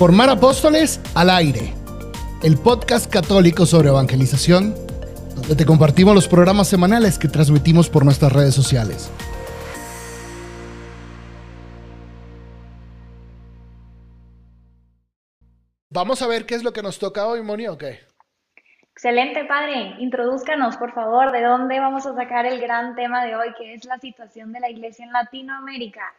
Formar Apóstoles al Aire, el podcast católico sobre evangelización, donde te compartimos los programas semanales que transmitimos por nuestras redes sociales. Vamos a ver qué es lo que nos toca hoy, Moni, ¿o qué? Excelente, padre. Introduzcanos, por favor, de dónde vamos a sacar el gran tema de hoy, que es la situación de la iglesia en Latinoamérica,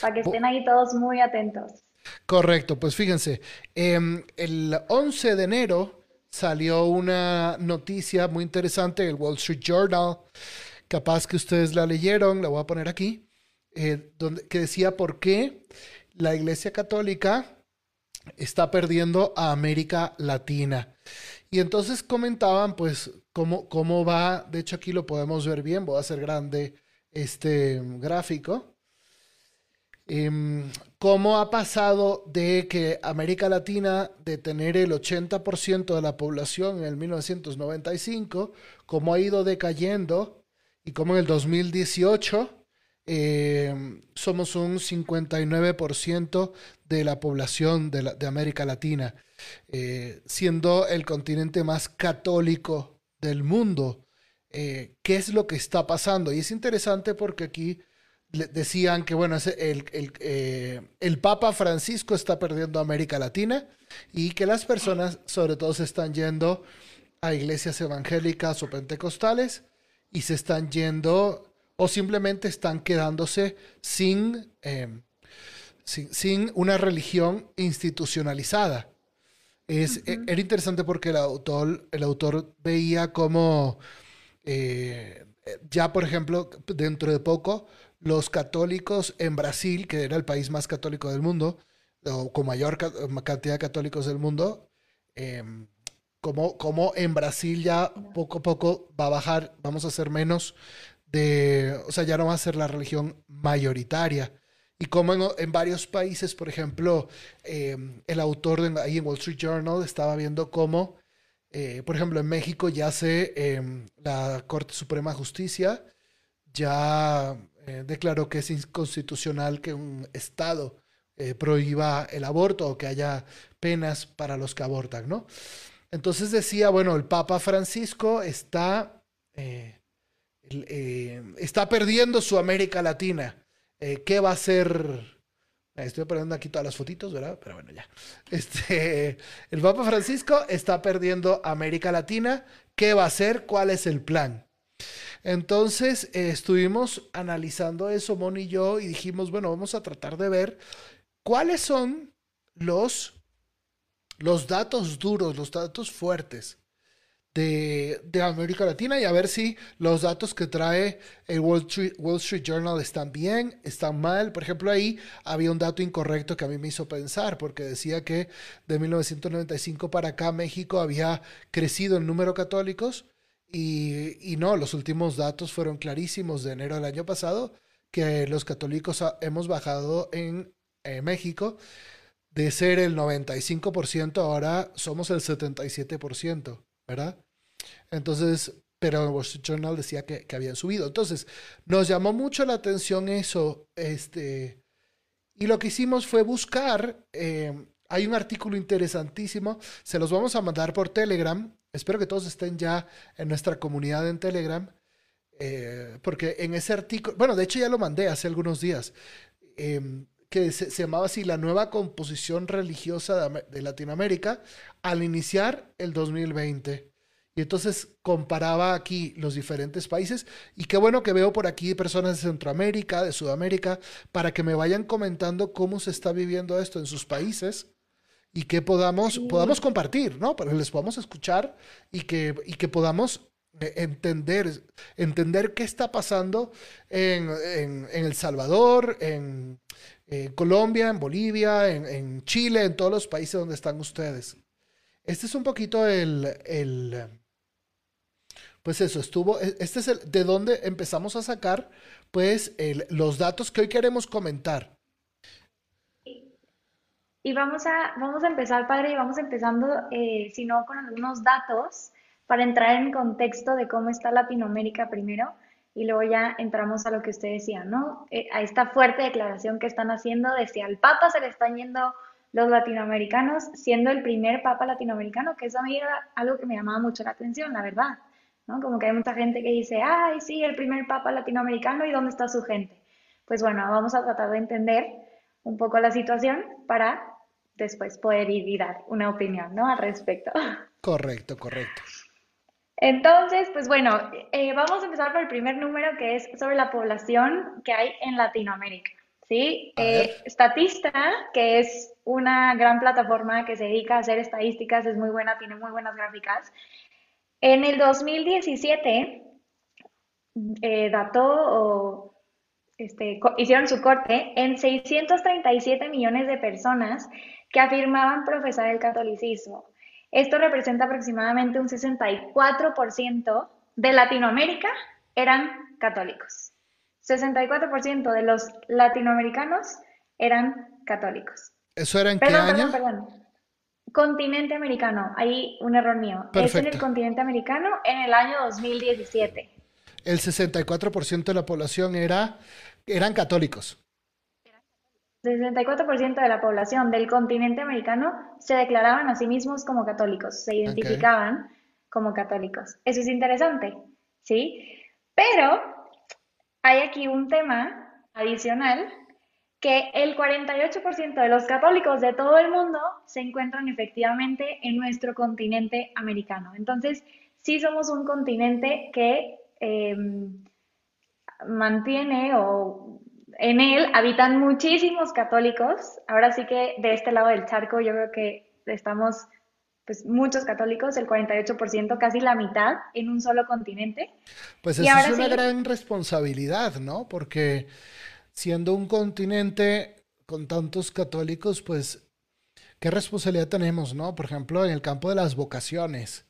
para que estén ahí todos muy atentos. Correcto, pues fíjense, em, el 11 de enero salió una noticia muy interesante en el Wall Street Journal, capaz que ustedes la leyeron, la voy a poner aquí, eh, donde, que decía por qué la Iglesia Católica está perdiendo a América Latina. Y entonces comentaban pues cómo, cómo va, de hecho aquí lo podemos ver bien, voy a hacer grande este gráfico. Em, cómo ha pasado de que América Latina, de tener el 80% de la población en el 1995, cómo ha ido decayendo y cómo en el 2018 em, somos un 59% de la población de, de América Latina, eh, siendo el continente más católico del mundo. Eh, ¿Qué es lo que está pasando? Y es interesante porque aquí decían que, bueno, el, el, eh, el, Papa Francisco está perdiendo América Latina y que las personas, sobre todo, se están yendo a iglesias evangélicas o pentecostales y se están yendo o simplemente están quedándose sin, em, sin, una religión institucionalizada. Es, e, Era interesante porque el autor, el autor veía como eh, ya, por ejemplo, dentro de poco, los católicos en Brasil, que era el país más católico del mundo, o con mayor cantidad de católicos del mundo, em, como, como en Brasil ya poco a poco va a bajar, vamos a ser menos de, o sea, ya no va a ser la religión mayoritaria. Y como en, varios países, por ejemplo, em, el autor de, ahí en Wall Street Journal estaba viendo cómo, eh, por ejemplo, en México ya se, em, la Corte Suprema de Justicia ya eh, declaró que es inconstitucional que un Estado eh, prohíba el aborto o que haya penas para los que abortan, ¿no? Entonces decía, bueno, el Papa Francisco está, eh, está perdiendo su América Latina. ¿Qué va a hacer? Estoy poniendo aquí todas las fotitos, ¿verdad? Pero bueno, ya. Este, el Papa Francisco está perdiendo América Latina. ¿Qué va a hacer? ¿Cuál es el plan? Entonces eh, estuvimos analizando eso, Mon y yo, y dijimos, bueno, vamos a tratar de ver cuáles son los, los datos duros, los datos fuertes de, América Latina y a ver si los datos que trae el Wall Street, Wall Street, Journal están bien, están mal. Por ejemplo, ahí había un dato incorrecto que a mí me hizo pensar, porque decía que de 1995 para acá México había crecido el número de católicos y, no, los últimos datos fueron clarísimos de enero del año pasado, que los católicos hemos bajado en eh, México de ser el 95%, ahora somos el 77%, ¿verdad? Entonces, pero el Wall Street Journal decía que, habían subido. Entonces, nos llamó mucho la atención eso, este, y lo que hicimos fue buscar, eh, hay un artículo interesantísimo, se los vamos a mandar por Telegram, espero que todos estén ya en nuestra comunidad en Telegram, eh, porque en ese artículo, bueno, de hecho ya lo mandé hace algunos días, em, que se, llamaba así la nueva composición religiosa de, Latinoamérica al iniciar el 2020. Y entonces comparaba aquí los diferentes países y qué bueno que veo por aquí personas de Centroamérica, de Sudamérica, para que me vayan comentando cómo se está viviendo esto en sus países y que podamos, podamos compartir, ¿no? Para que les podamos escuchar y que, y que podamos eh, entender, entender qué está pasando en, en, El Salvador, en, Colombia, en Bolivia, en, Chile, en todos los países donde están ustedes. Este es un poquito el, el pues eso, estuvo, e, este es el, de donde empezamos a sacar, pues, el, los datos que hoy queremos comentar. Y vamos a, vamos a empezar, padre, y vamos empezando, eh, si no, con algunos datos para entrar en contexto de cómo está Latinoamérica primero y luego ya entramos a lo que usted decía, ¿no? Eh, a esta fuerte declaración que están haciendo de si al Papa se le están yendo los latinoamericanos siendo el primer papa latinoamericano, que eso a mí era algo que me llamaba mucho la atención, la verdad. ¿no? Como que hay mucha gente que dice, ay, sí, el primer papa latinoamericano, ¿y dónde está su gente? Pues bueno, vamos a tratar de entender un poco la situación para después poder ir y dar una opinión, ¿no? Al respecto. Correcto, correcto. Entonces, pues bueno, eh, vamos a empezar por el primer número que es sobre la población que hay en Latinoamérica. ¿sí? Eh, Statista, que es una gran plataforma que se dedica a hacer estadísticas, es muy buena, tiene muy buenas gráficas. En el 2017 eh, dató o este, hicieron su corte en 637 millones de personas que afirmaban profesar el catolicismo. Esto representa aproximadamente un 64% de Latinoamérica eran católicos. 64% de los latinoamericanos eran católicos. ¿Eso era en qué año? Perdón, perdón. Continente americano, ahí un error mío. Es en el continente americano en el año 2017. El 64% de la población era, eran católicos. 64% de la población del continente americano se declaraban a sí mismos como católicos, se identificaban como católicos. Eso es interesante, ¿sí? Pero hay aquí un tema adicional que el 48% de los católicos de todo el mundo se encuentran efectivamente en nuestro continente americano. Entonces, sí somos un continente que em, mantiene o en él habitan muchísimos católicos. Ahora sí que de este lado del charco yo creo que estamos pues muchos católicos, el 48%, casi la mitad en un solo continente. Pues eso es una gran responsabilidad, ¿no? Porque siendo un continente con tantos católicos, pues, ¿qué responsabilidad tenemos, no? Por ejemplo, en el campo de las vocaciones.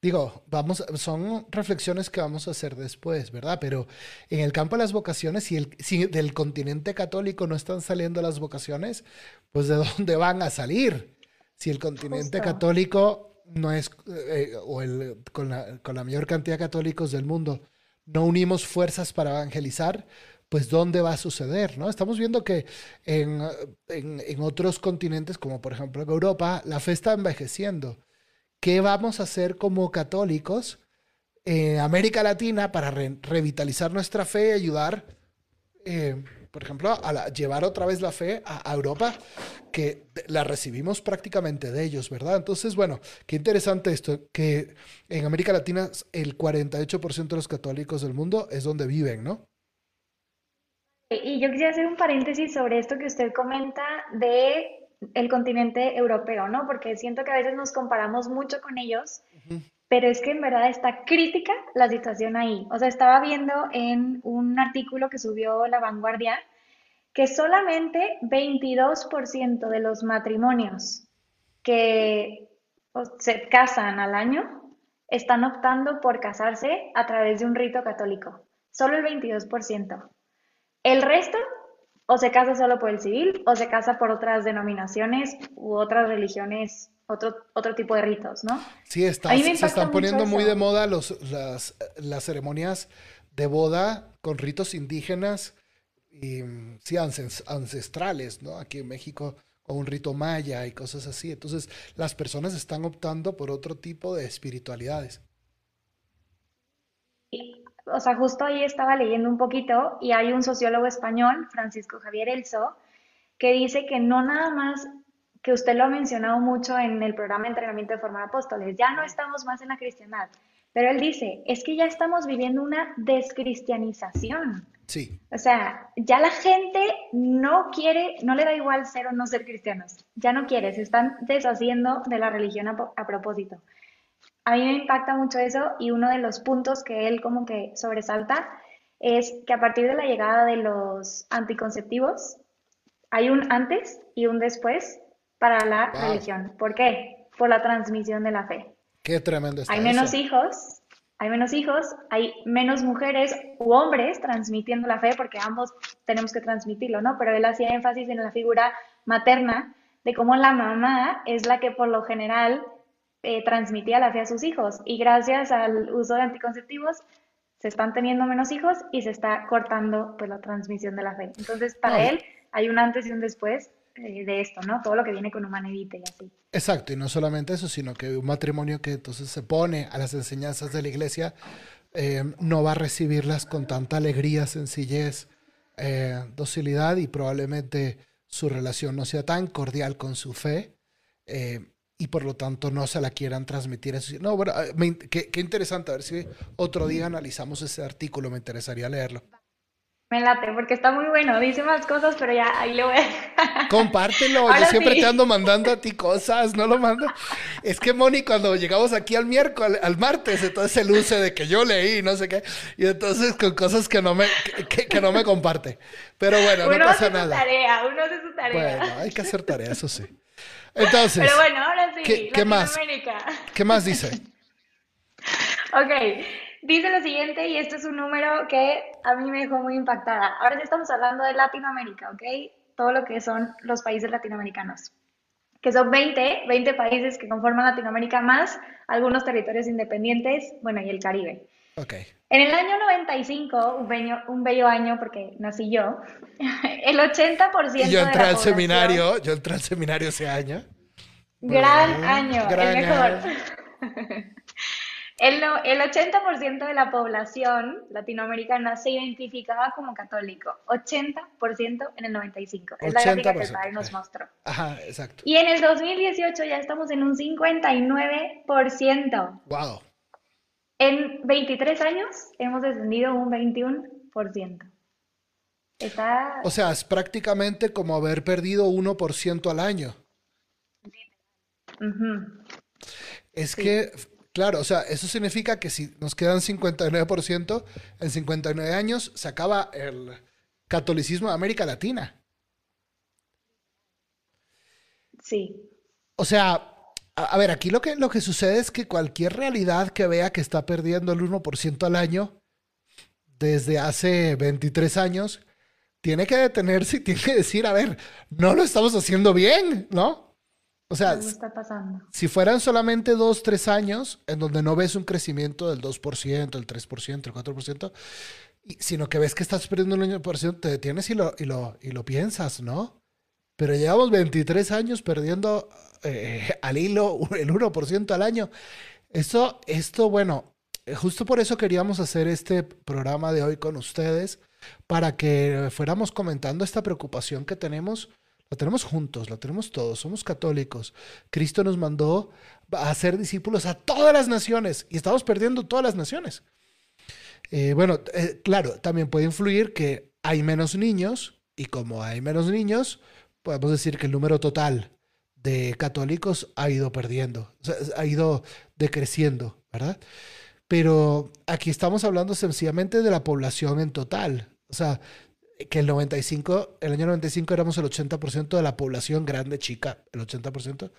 Digo, vamos, son reflexiones que vamos a hacer después, ¿verdad? Pero en el campo de las vocaciones, si, el, si del continente católico no están saliendo las vocaciones, pues ¿de dónde van a salir? Si el continente católico no es, eh, o el, con, la, con la mayor cantidad de católicos del mundo, no unimos fuerzas para evangelizar, pues dónde va a suceder, ¿no? Estamos viendo que en, en, en, otros continentes, como por ejemplo en Europa, la fe está envejeciendo. ¿Qué vamos a hacer como católicos en América Latina para revitalizar nuestra fe y ayudar, eh, por ejemplo, a llevar otra vez la fe a, Europa, que la recibimos prácticamente de ellos, ¿verdad? Entonces, bueno, qué interesante esto, que en América Latina el 48% de los católicos del mundo es donde viven, ¿no? Y yo quisiera hacer un paréntesis sobre esto que usted comenta de el continente europeo, ¿no? Porque siento que a veces nos comparamos mucho con ellos, pero es que en verdad está crítica la situación ahí. O sea, estaba viendo en un artículo que subió La Vanguardia que solamente 22% de los matrimonios que se casan al año están optando por casarse a través de un rito católico. Solo el 22%. El resto o se casa solo por el civil o se casa por otras denominaciones u otras religiones, otro, otro tipo de ritos, ¿no? Sí, está, se están poniendo muy de moda los, las, las, ceremonias de boda con ritos indígenas y sí, ancestrales, ¿no? Aquí en México con un rito maya y cosas así. Entonces, las personas están optando por otro tipo de espiritualidades o sea, justo ahí estaba leyendo un poquito y hay un sociólogo español, Francisco Javier Elso, que dice que no nada más, que usted lo ha mencionado mucho en el programa de entrenamiento de formar apóstoles, ya no estamos más en la cristiandad, pero él dice, es que ya estamos viviendo una descristianización. Sí. O sea, ya la gente no quiere, no le da igual ser o no ser cristianos, ya no quiere, se están deshaciendo de la religión a, a propósito a mí me impacta mucho eso y uno de los puntos que él como que sobresalta es que a partir de la llegada de los anticonceptivos hay un antes y un después para la religión. ¿Por qué? Por la transmisión de la fe. Qué tremendo Hay menos hijos, hay menos hijos, hay menos mujeres u hombres transmitiendo la fe porque ambos tenemos que transmitirlo, ¿no? Pero él hacía énfasis en la figura materna de cómo la mamá es la que por lo general eh, transmitía la fe a sus hijos y gracias al uso de anticonceptivos se están teniendo menos hijos y se está cortando pues la transmisión de la fe. Entonces, para él hay un antes y un después eh, de esto, ¿no? Todo lo que viene con humanidad y así. Exacto, y no solamente eso, sino que un matrimonio que entonces se pone a las enseñanzas de la iglesia eh, no va a recibirlas con tanta alegría, sencillez, eh, docilidad y probablemente su relación no sea tan cordial con su fe y por lo tanto no se la quieran transmitir. No, bueno, qué, qué interesante, a ver si otro día analizamos ese artículo, me interesaría leerlo. Me late, porque está muy bueno. Dice más cosas, pero ya ahí lo voy Compártelo. Yo siempre te ando mandando a ti cosas, no lo mando. Es que Moni, cuando llegamos aquí al miércoles, al martes, entonces se luce de que yo leí, no sé qué. Y entonces con cosas que no me, que, no me comparte. Pero bueno, no pasa nada. tarea, uno hace su tarea. Bueno, hay que hacer tarea, eso sí. Entonces. Pero bueno, ahora sí. ¿Qué, ¿qué más? ¿Qué más dice? ok. Dice lo siguiente, y este es un número que a mí me dejó muy impactada. Ahora sí estamos hablando de Latinoamérica, ¿ok? Todo lo que son los países latinoamericanos, que son 20, 20 países que conforman Latinoamérica más algunos territorios independientes, bueno, y el Caribe. Ok. En el año 95, un bello, un bello año porque nací yo, el 80% y yo entré al seminario, yo entré al seminario ese año. Gran año, el mejor. El, el 80% de la población latinoamericana se identificaba como católico. 80% en el 95. Es la gráfica que el padre nos mostró. Ajá, exacto. Y en el 2018 ya estamos en un 59%. Wow. En 23 años hemos descendido un 21%. Está... O sea, es prácticamente como haber perdido 1% al año. Es que Claro, o sea, eso significa que si nos quedan 59%, en 59 años se acaba el catolicismo de América Latina. Sí. O sea, a, ver, aquí lo que, lo que sucede es que cualquier realidad que vea que está perdiendo el 1% al año desde hace 23 años, tiene que detenerse y tiene que decir, a ver, no lo estamos haciendo bien, ¿no? O sea, está pasando? si fueran solamente dos, tres años en donde no ves un crecimiento del 2%, el 3%, el 4%, sino que ves que estás perdiendo por ciento, te detienes y lo, y, lo, y lo piensas, ¿no? Pero llevamos 23 años perdiendo eh, al hilo el 1% al año. Esto, esto, bueno, justo por eso queríamos hacer este programa de hoy con ustedes, para que fuéramos comentando esta preocupación que tenemos la tenemos juntos, la tenemos todos, somos católicos. Cristo nos mandó a ser discípulos a todas las naciones y estamos perdiendo todas las naciones. Eh, bueno, eh, claro, también puede influir que hay menos niños y como hay menos niños, podemos decir que el número total de católicos ha ido perdiendo, ha ido decreciendo, ¿verdad? Pero aquí estamos hablando sencillamente de la población en total. O sea, que el 95, el año 95 éramos el 80% de la población grande, chica, el 80%.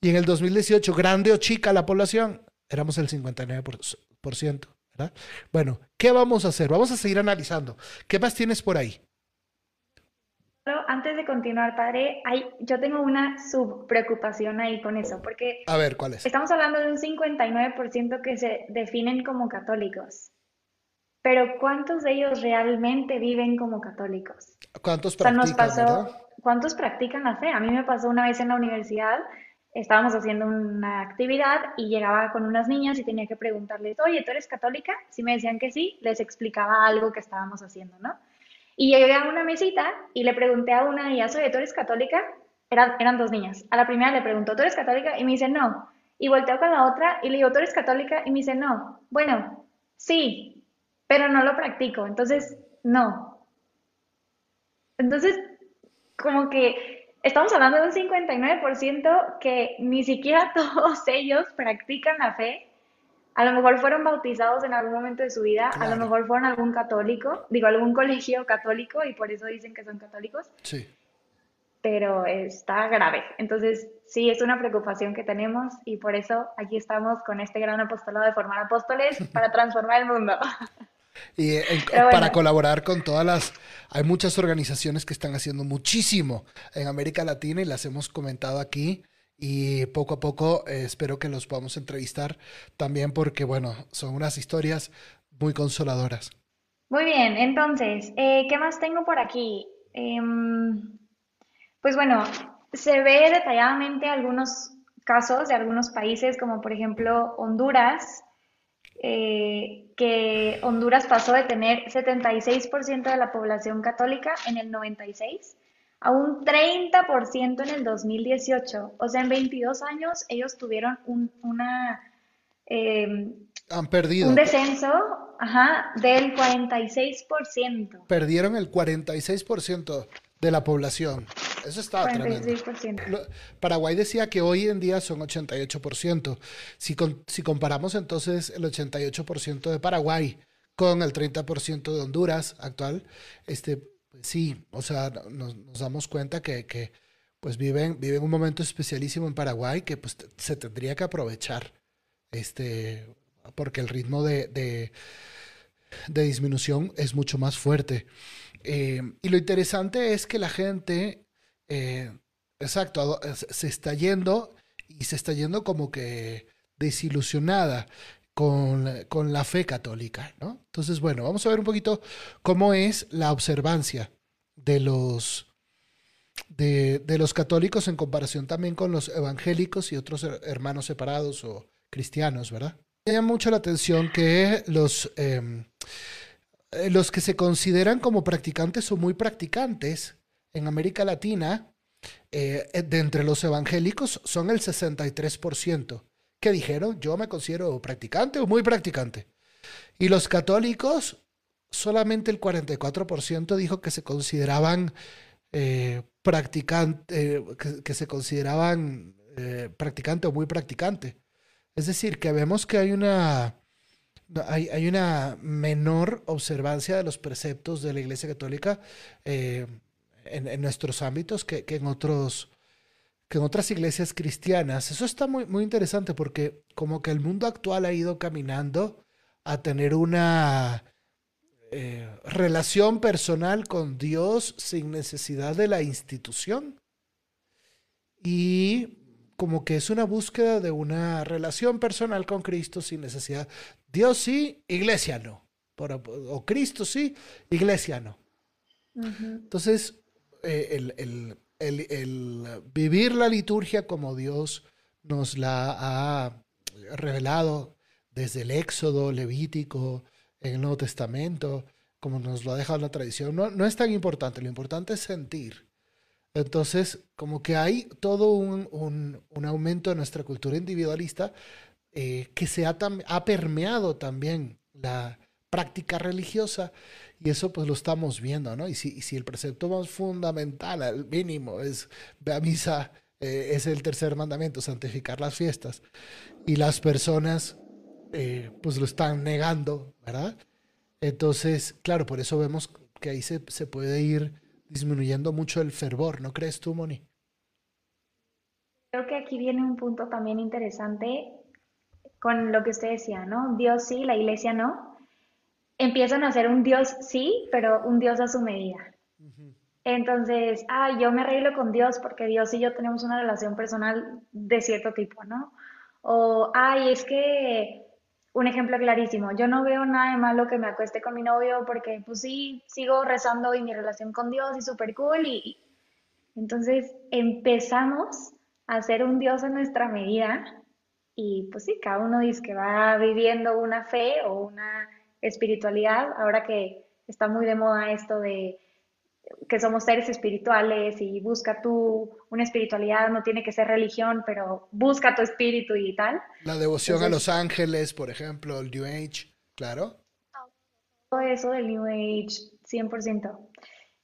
Y en el 2018, grande o chica la población, éramos el 59%. ¿verdad? Bueno, ¿qué vamos a hacer? Vamos a seguir analizando. ¿Qué más tienes por ahí? Antes de continuar, padre, hay, yo tengo una subpreocupación ahí con eso, porque... A ver, ¿cuál es? Estamos hablando de un 59% que se definen como católicos. Pero ¿cuántos de ellos realmente viven como católicos? ¿Cuántos practican, ¿Cuántos practican la fe? A mí me pasó una vez en la universidad, estábamos haciendo una actividad y llegaba con unas niñas y tenía que preguntarles, oye, ¿tú eres católica? Si me decían que sí, les explicaba algo que estábamos haciendo, ¿no? Y llegué a una mesita y le pregunté a una de ellas, oye, ¿tú eres católica? Eran, eran dos niñas. A la primera le pregunto, ¿tú eres católica? Y me dice, no. Y volteo con la otra y le digo, ¿tú eres católica? Y me dice, no. Bueno, sí, pero no lo practico, entonces no. Entonces, como que estamos hablando de un 59% que ni siquiera todos ellos practican la fe. A lo mejor fueron bautizados en algún momento de su vida, a lo mejor fueron algún católico, digo, algún colegio católico y por eso dicen que son católicos. Sí. Pero está grave. Entonces, sí, es una preocupación que tenemos y por eso aquí estamos con este gran apostolado de formar apóstoles para transformar el mundo. Y para colaborar con todas las... Hay muchas organizaciones que están haciendo muchísimo en América Latina y las hemos comentado aquí. Y poco a poco eh, espero que los podamos entrevistar también porque, bueno, son unas historias muy consoladoras. Muy bien, entonces, eh, ¿qué más tengo por aquí? Em, Pues bueno, se ve detalladamente algunos casos de algunos países, como por ejemplo Honduras, eh, que Honduras pasó de tener 76% de la población católica en el 96 a un 30% en el 2018. O sea, en 22 años ellos tuvieron un, una... Em, Han perdido. Un descenso ajá, del 46%. Perdieron el 46% de la población. Eso está tremendo. Paraguay decía que hoy en día son 88%. Si, si comparamos entonces el 88% de Paraguay con el 30% de Honduras actual, este, sí, o sea, nos, damos cuenta que, pues viven, viven un momento especialísimo en Paraguay que pues se tendría que aprovechar, este, porque el ritmo de, de, disminución es mucho más fuerte. Eh, y lo interesante es que la gente, eh, exacto, se está yendo y se está yendo como que desilusionada con, la fe católica, ¿no? Entonces, bueno, vamos a ver un poquito cómo es la observancia de los, de, los católicos en comparación también con los evangélicos y otros hermanos separados o cristianos, ¿verdad? Me llama mucho la atención que los, em, eh, los que se consideran como practicantes o muy practicantes en América Latina, eh, de entre los evangélicos, son el 63%. ¿Qué dijeron? Yo me considero practicante o muy practicante. Y los católicos, solamente el 44% dijo que se consideraban eh, practicante, eh, que, se consideraban eh, practicante o muy practicante. Es decir, que vemos que hay una, hay, hay una menor observancia de los preceptos de la Iglesia Católica en, en, nuestros ámbitos que, que en otros que en otras iglesias cristianas. Eso está muy, muy interesante porque como que el mundo actual ha ido caminando a tener una eh, relación personal con Dios sin necesidad de la institución. Y como que es una búsqueda de una relación personal con Cristo sin necesidad. Dios sí, iglesia no. o Cristo sí, iglesia no. Entonces, eh, el, el, vivir la liturgia como Dios nos la ha revelado desde el Éxodo, Levítico, en el Nuevo Testamento, como nos lo ha dejado la tradición, no, no es tan importante, lo importante es sentir. Entonces, como que hay todo un, un, aumento de nuestra cultura individualista eh, que se ha, ha permeado también la práctica religiosa y eso pues lo estamos viendo, ¿no? Y si, si el precepto más fundamental, al mínimo, es ve misa, eh, es el tercer mandamiento, santificar las fiestas, y las personas eh, pues lo están negando, ¿verdad? Entonces, claro, por eso vemos que ahí se, se puede ir disminuyendo mucho el fervor, ¿no crees tú, Moni? Creo que aquí viene un punto también interesante con lo que usted decía, ¿no? Dios sí, la iglesia no empiezan a ser un Dios sí, pero un Dios a su medida. Entonces, ah, yo me arreglo con Dios porque Dios y yo tenemos una relación personal de cierto tipo, ¿no? O, ay, es que, un ejemplo clarísimo, yo no veo nada de malo que me acueste con mi novio porque, pues sí, sigo rezando y mi relación con Dios y súper cool. Y, entonces empezamos a hacer un Dios a nuestra medida y, pues sí, cada uno dice que va viviendo una fe o una espiritualidad, ahora que está muy de moda esto de que somos seres espirituales y busca tú una espiritualidad, no tiene que ser religión, pero busca tu espíritu y tal. La devoción a los ángeles, por ejemplo, el New Age, claro. Todo eso del New Age, 100%.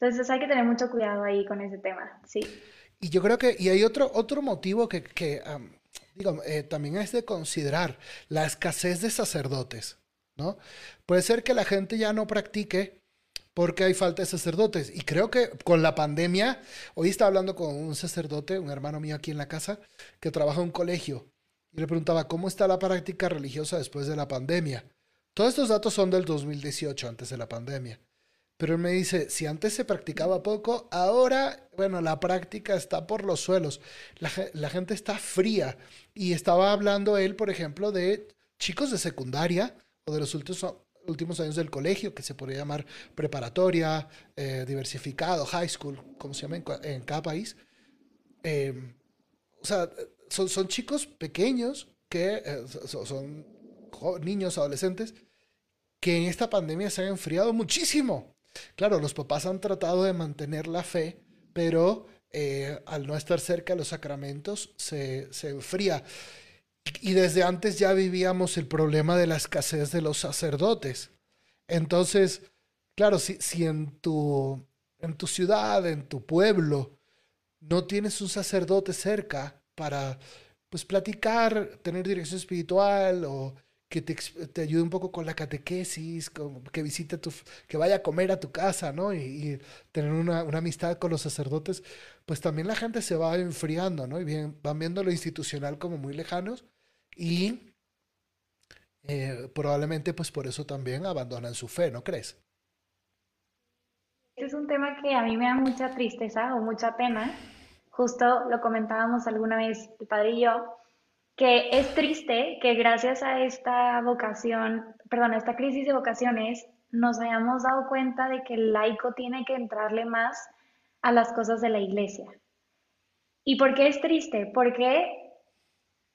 Entonces hay que tener mucho cuidado ahí con ese tema, sí. Y yo creo que, y hay otro, otro motivo que, que digo, eh, también es de considerar, la escasez de sacerdotes. ¿No? Puede ser que la gente ya no practique porque hay falta de sacerdotes. Y creo que con la pandemia, hoy estaba hablando con un sacerdote, un hermano mío aquí en la casa, que trabaja en un colegio, y le preguntaba, ¿cómo está la práctica religiosa después de la pandemia? Todos estos datos son del 2018, antes de la pandemia. Pero él me dice, si antes se practicaba poco, ahora, bueno, la práctica está por los suelos. La, gente está fría. Y estaba hablando él, por ejemplo, de chicos de secundaria de los últimos años del colegio, que se podría llamar preparatoria, eh, diversificado, high school, como se llama en, cada país. Em, o sea, son, son, chicos pequeños que eh, son, niños, adolescentes, que en esta pandemia se han enfriado muchísimo. Claro, los papás han tratado de mantener la fe, pero eh, al no estar cerca de los sacramentos se, se enfría. Y desde antes ya vivíamos el problema de la escasez de los sacerdotes. Entonces, claro, si, si en, tu, en tu ciudad, en tu pueblo, no tienes un sacerdote cerca para pues platicar, tener dirección espiritual o que te, te ayude un poco con la catequesis, que visite tu, que vaya a comer a tu casa, ¿no? Y, tener una, una, amistad con los sacerdotes, pues también la gente se va enfriando, ¿no? Y bien, van viendo lo institucional como muy lejanos y eh, probablemente pues por eso también abandonan su fe, ¿no crees? Este es un tema que a mí me da mucha tristeza o mucha pena. Justo lo comentábamos alguna vez el padre y yo, que es triste que gracias a esta vocación, perdón, a esta crisis de vocaciones, nos hayamos dado cuenta de que el laico tiene que entrarle más a las cosas de la iglesia. ¿Y por qué es triste? Porque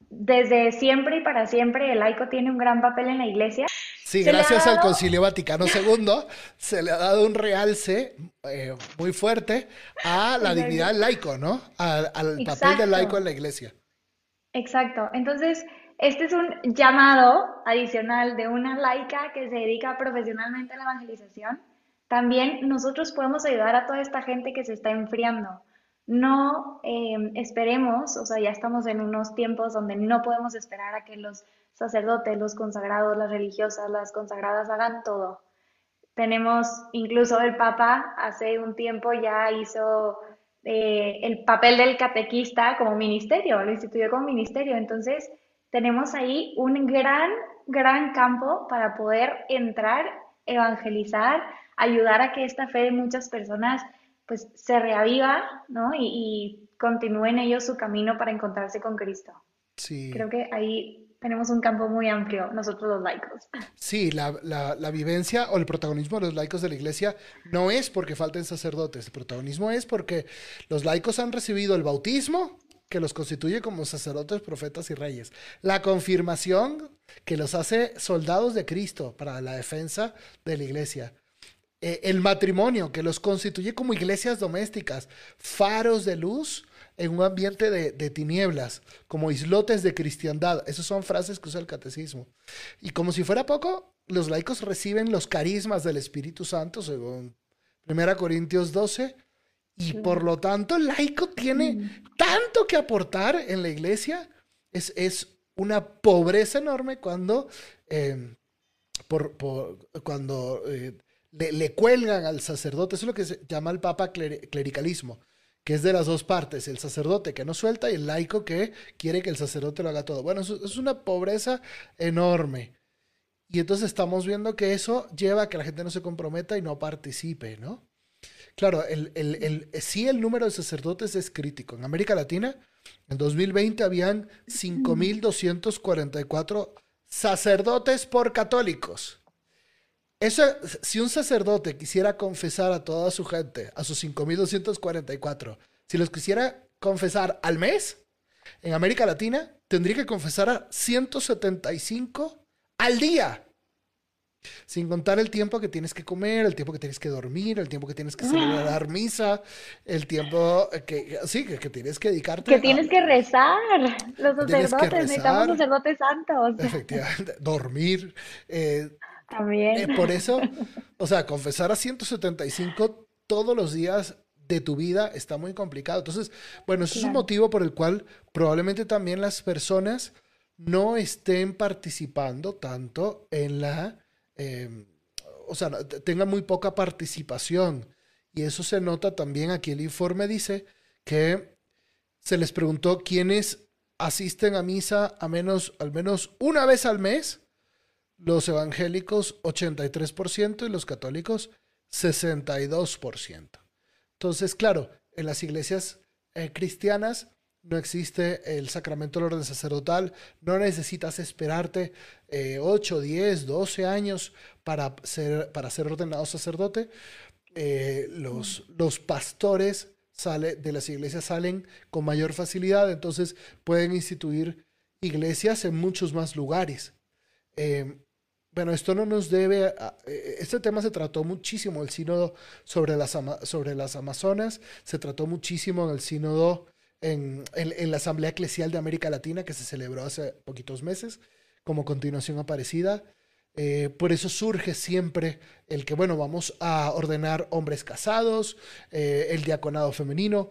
desde siempre y para siempre el laico tiene un gran papel en la iglesia. Sí, gracias al Concilio Vaticano II se le ha dado un realce eh, muy fuerte a la dignidad del laico, ¿no? al papel del laico en la iglesia. Exacto. Entonces, este es un llamado adicional de una laica que se dedica profesionalmente a la evangelización. También nosotros podemos ayudar a toda esta gente que se está enfriando no em, esperemos, o sea, ya estamos en unos tiempos donde no podemos esperar a que los sacerdotes, los consagrados, las religiosas, las consagradas hagan todo. Tenemos, incluso el Papa hace un tiempo ya hizo eh, el papel del catequista como ministerio, lo instituyó como ministerio. Entonces, tenemos ahí un gran, gran campo para poder entrar, evangelizar, ayudar a que esta fe de muchas personas pues se reaviva, ¿no? Y, y continúen ellos su camino para encontrarse con Cristo. Sí. Creo que ahí tenemos un campo muy amplio, nosotros los laicos. Sí, la, la, vivencia o el protagonismo de los laicos de la iglesia no es porque falten sacerdotes, el protagonismo es porque los laicos han recibido el bautismo que los constituye como sacerdotes, profetas y reyes, la confirmación que los hace soldados de Cristo para la defensa de la iglesia, eh, el matrimonio, que los constituye como iglesias domésticas, faros de luz en un ambiente de, tinieblas, como islotes de cristiandad. Esas son frases que usa el catecismo. Y como si fuera poco, los laicos reciben los carismas del Espíritu Santo, según 1 Corintios 12, y por lo tanto el laico tiene tanto que aportar en la iglesia. Es, es una pobreza enorme cuando, eh, por, cuando eh, le, cuelgan al sacerdote. Eso es lo que se llama el Papa clericalismo, que es de las dos partes, el sacerdote que no suelta y el laico que quiere que el sacerdote lo haga todo. Bueno, es una pobreza enorme. Y entonces estamos viendo que eso lleva a que la gente no se comprometa y no participe, ¿no? Claro, el, el, sí el número de sacerdotes es crítico. En América Latina, en 2020 habían 5.244 sacerdotes por católicos. Eso, si un sacerdote quisiera confesar a toda su gente, a sus 5.244, si los quisiera confesar al mes, en América Latina tendría que confesar a 175 al día. Sin contar el tiempo que tienes que comer, el tiempo que tienes que dormir, el tiempo que tienes que celebrar misa, el tiempo que, sí, que, tienes que dedicarte. Que tienes que rezar. Los sacerdotes, necesitamos sacerdotes santos. Efectivamente, dormir. Eh, también. Eh, por eso, o sea, confesar a 175 todos los días de tu vida está muy complicado. Entonces, bueno, eso es un motivo por el cual probablemente también las personas no estén participando tanto en la, em, o sea, tengan muy poca participación. Y eso se nota también aquí el informe dice que se les preguntó quiénes asisten a misa a menos, al menos una vez al mes los evangélicos 83% y los católicos 62%. Entonces, claro, en las iglesias eh, cristianas no existe el sacramento del orden sacerdotal, no necesitas esperarte 8, 10, 12 años para ser, para ser ordenado sacerdote. Eh, los, los pastores sale, de las iglesias salen con mayor facilidad, entonces pueden instituir iglesias en muchos más lugares. Eh, bueno, esto no nos debe, eh, este tema se trató muchísimo, el sínodo sobre las, sobre las Amazonas, se trató muchísimo en el sínodo en, en, la Asamblea Eclesial de América Latina que se celebró hace poquitos meses como continuación aparecida. Eh, por eso surge siempre el que, bueno, vamos a ordenar hombres casados, eh, el diaconado femenino,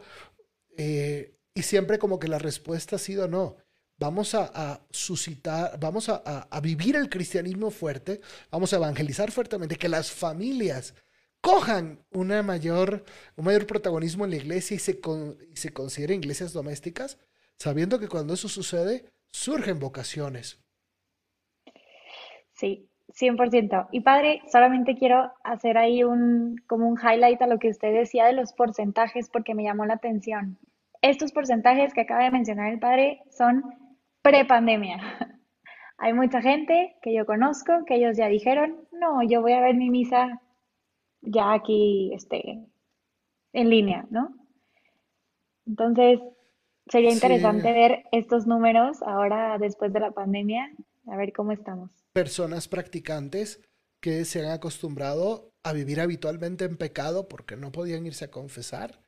y siempre como que la respuesta ha sido no vamos a, suscitar, vamos a, vivir el cristianismo fuerte, vamos a evangelizar fuertemente, que las familias cojan una mayor, un mayor protagonismo en la iglesia y se, se consideren iglesias domésticas, sabiendo que cuando eso sucede, surgen vocaciones. Sí, 100%. Y padre, solamente quiero hacer ahí un, como un highlight a lo que usted decía de los porcentajes porque me llamó la atención. Estos porcentajes que acaba de mencionar el padre son pre-pandemia. Hay mucha gente que yo conozco que ellos ya dijeron, no, yo voy a ver mi misa ya aquí este, en línea, ¿no? Entonces, sería interesante ver estos números ahora después de la pandemia, a ver cómo estamos. Personas practicantes que se han acostumbrado a vivir habitualmente en pecado porque no podían irse a confesar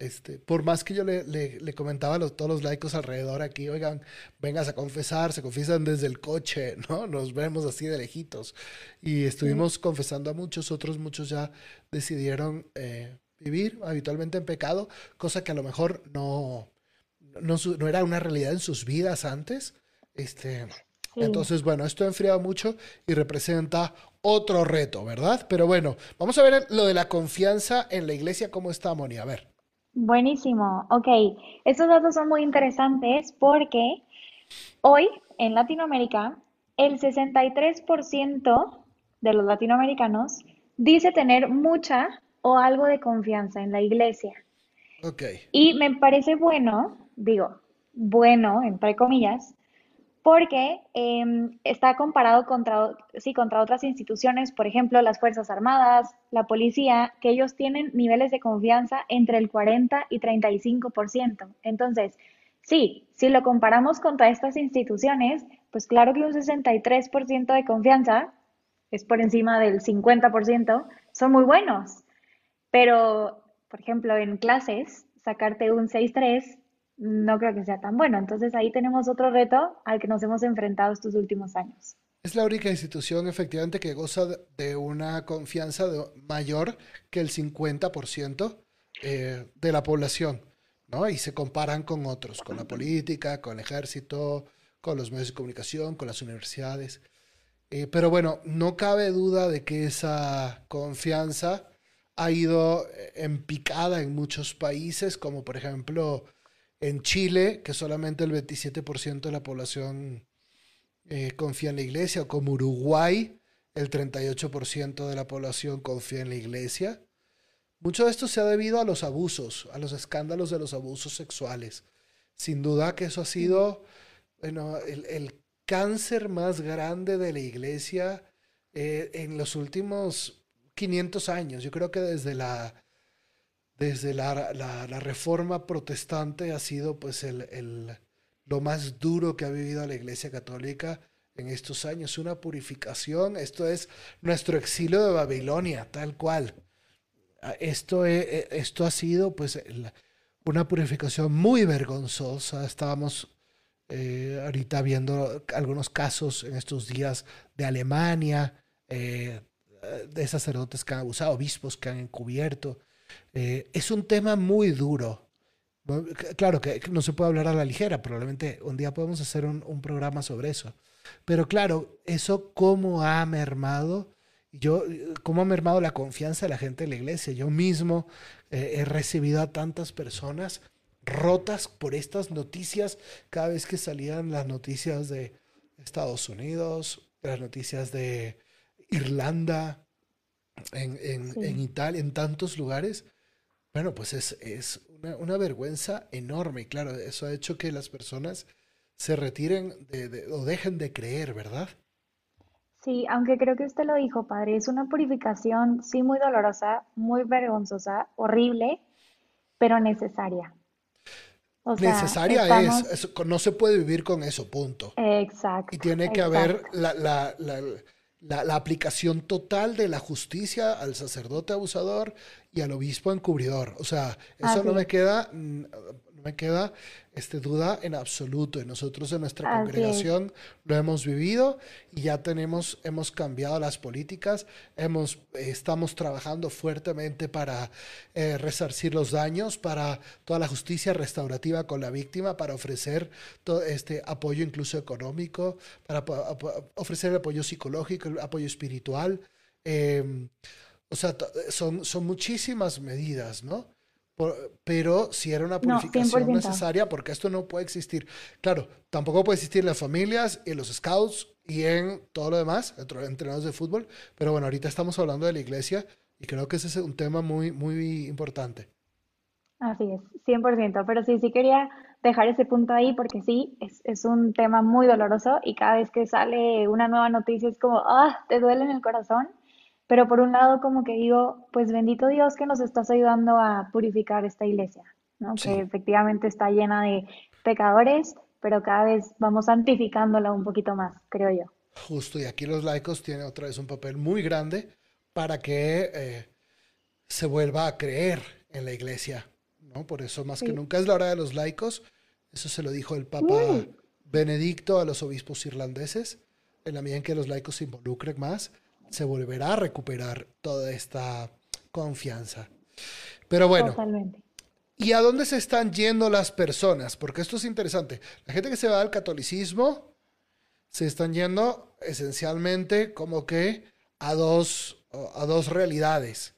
este, por más que yo le, le, comentaba a todos los laicos alrededor aquí, oigan, vengas a confesar, se confiesan desde el coche, ¿no? Nos vemos así de lejitos. Y estuvimos confesando a muchos, otros muchos ya decidieron eh, vivir habitualmente en pecado, cosa que a lo mejor no, no, no era una realidad en sus vidas antes. Este, Entonces, bueno, esto ha enfriado mucho y representa otro reto, ¿verdad? Pero bueno, vamos a ver lo de la confianza en la iglesia, ¿cómo está, Moni? A ver. Buenísimo. Ok, estos datos son muy interesantes porque hoy en Latinoamérica el 63% de los latinoamericanos dice tener mucha o algo de confianza en la iglesia. Ok. Y me parece bueno, digo, bueno, entre comillas, porque em, está comparado contra, sí, contra otras instituciones, por ejemplo, las Fuerzas Armadas, la policía, que ellos tienen niveles de confianza entre el 40 y 35%. Entonces, sí, si lo comparamos contra estas instituciones, pues claro que un 63% de confianza es por encima del 50%, son muy buenos. Pero, por ejemplo, en clases, sacarte un 6.3 no creo que sea tan bueno. Entonces ahí tenemos otro reto al que nos hemos enfrentado estos últimos años. Es la única institución efectivamente que goza de una confianza mayor que el 50% eh, de la población, ¿no? Y se comparan con otros, con la política, con el ejército, con los medios de comunicación, con las universidades. Eh, pero bueno, no cabe duda de que esa confianza ha ido eh, en picada en muchos países, como por ejemplo en Chile, que solamente el 27% de la población eh, confía en la iglesia, o como Uruguay, el 38% de la población confía en la iglesia. Mucho de esto se ha debido a los abusos, a los escándalos de los abusos sexuales. Sin duda que eso ha sido bueno, el, cáncer más grande de la iglesia eh, en los últimos 500 años. Yo creo que desde la desde la, la, reforma protestante ha sido pues el, el, lo más duro que ha vivido la Iglesia Católica en estos años, una purificación, esto es nuestro exilio de Babilonia, tal cual. Ah, esto, e, esto ha sido pues una purificación muy vergonzosa, estábamos eh, ahorita viendo algunos casos en estos días de Alemania, eh, de sacerdotes que han abusado, obispos que han encubierto. Eh, es un tema muy duro. Claro que no se puede hablar a la ligera, probablemente un día podemos hacer un, programa sobre eso. Pero claro, eso cómo ha mermado, yo, cómo ha mermado la confianza de la gente en la iglesia. Yo mismo eh, he recibido a tantas personas rotas por estas noticias cada vez que salían las noticias de Estados Unidos, las noticias de Irlanda, en, en, en Italia, en tantos lugares, Bueno, pues es, es una, una, vergüenza enorme y claro, eso ha hecho que las personas se retiren de, o dejen de creer, ¿verdad? Sí, aunque creo que usted lo dijo, padre, es una purificación, sí, muy dolorosa, muy vergonzosa, horrible, pero necesaria. necesaria es, no se puede vivir con eso, punto. Exacto. Y tiene que haber la, la, la, la, aplicación total de la justicia al sacerdote abusador y al obispo encubridor. O sea, eso no me queda, mm, no me queda este, duda en absoluto. Y nosotros en nuestra congregación lo hemos vivido y ya tenemos, hemos cambiado las políticas, hemos, estamos trabajando fuertemente para eh, resarcir los daños, para toda la justicia restaurativa con la víctima, para ofrecer todo este apoyo incluso económico, para ofrecer apoyo psicológico, apoyo espiritual. Em, o sea, son, son muchísimas medidas, ¿no? Pero si era una purificación necesaria, porque esto no puede existir. Claro, tampoco puede existir en las familias, en los scouts y en todo lo demás, entre entrenadores de fútbol, pero bueno, ahorita estamos hablando de la iglesia y creo que ese es un tema muy, muy importante. Así es, 100%, pero sí, sí quería dejar ese punto ahí porque sí, es, es un tema muy doloroso y cada vez que sale una nueva noticia es como, ah, te duele en el corazón pero por un lado, como que digo, pues bendito Dios que nos estás ayudando a purificar esta iglesia, ¿no? Que efectivamente está llena de pecadores, pero cada vez vamos santificándola un poquito más, creo yo. Justo, y aquí los laicos tienen otra vez un papel muy grande para que eh, se vuelva a creer en la iglesia, ¿no? Por eso más que nunca es la hora de los laicos. Eso se lo dijo el Papa Benedicto a los obispos irlandeses, en la medida en que los laicos se involucren más se volverá a recuperar toda esta confianza. Pero bueno. ¿Y a dónde se están yendo las personas? Porque esto es interesante. La gente que se va al catolicismo se están yendo esencialmente como que a dos, a dos realidades.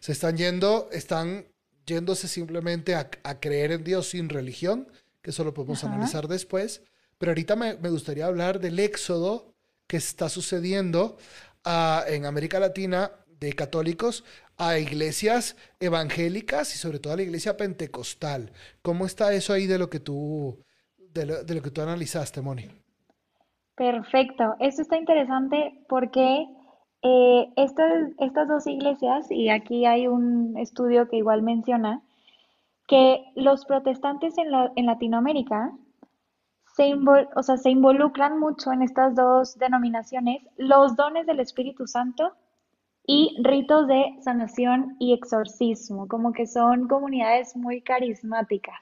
Se están yendo, están yéndose simplemente a, creer en Dios sin religión, que eso lo podemos analizar después. Pero ahorita me, me gustaría hablar del éxodo que está sucediendo en América Latina de católicos a iglesias evangélicas y sobre todo a la iglesia pentecostal. ¿Cómo está eso ahí de lo que tú, de lo, que tú analizaste, Moni? Perfecto. Esto está interesante porque eh, estas, estas dos iglesias, y aquí hay un estudio que igual menciona, que los protestantes en, en Latinoamérica se, o sea, se involucran mucho en estas dos denominaciones los dones del Espíritu Santo y ritos de sanación y exorcismo, como que son comunidades muy carismáticas.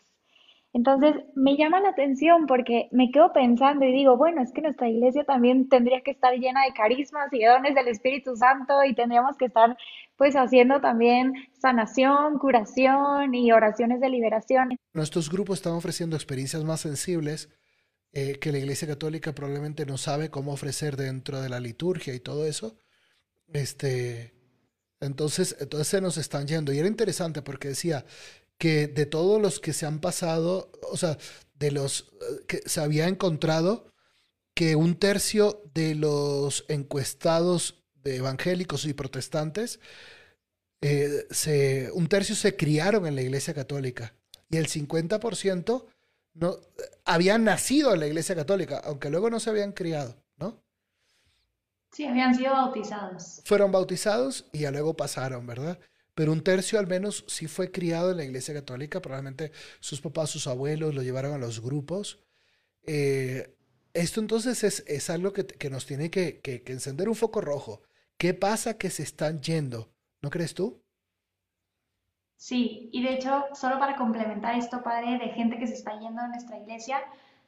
Entonces, me llama la atención porque me quedo pensando y digo, bueno, es que nuestra iglesia también tendría que estar llena de carismas y dones del Espíritu Santo y tendríamos que estar pues haciendo también sanación, curación y oraciones de liberación. Nuestros grupos están ofreciendo experiencias más sensibles eh, que la Iglesia Católica probablemente no sabe cómo ofrecer dentro de la liturgia y todo eso. Este, entonces, entonces se nos están yendo. Y era interesante porque decía que de todos los que se han pasado, o sea, de los eh, que se había encontrado que un tercio de los encuestados de evangélicos y protestantes, eh, se, un tercio se criaron en la Iglesia Católica y el 50% no, habían nacido en la Iglesia Católica, aunque luego no se habían criado, ¿no? Sí, habían sido bautizados. Fueron bautizados y ya luego pasaron, ¿verdad? Pero un tercio al menos sí fue criado en la Iglesia Católica, probablemente sus papás, sus abuelos lo llevaron a los grupos. Eh, esto entonces es, algo que, nos tiene que, que encender un foco rojo. ¿Qué pasa que se están yendo? ¿No crees tú? Sí, y de hecho, solo para complementar esto, padre, de gente que se está yendo a nuestra iglesia,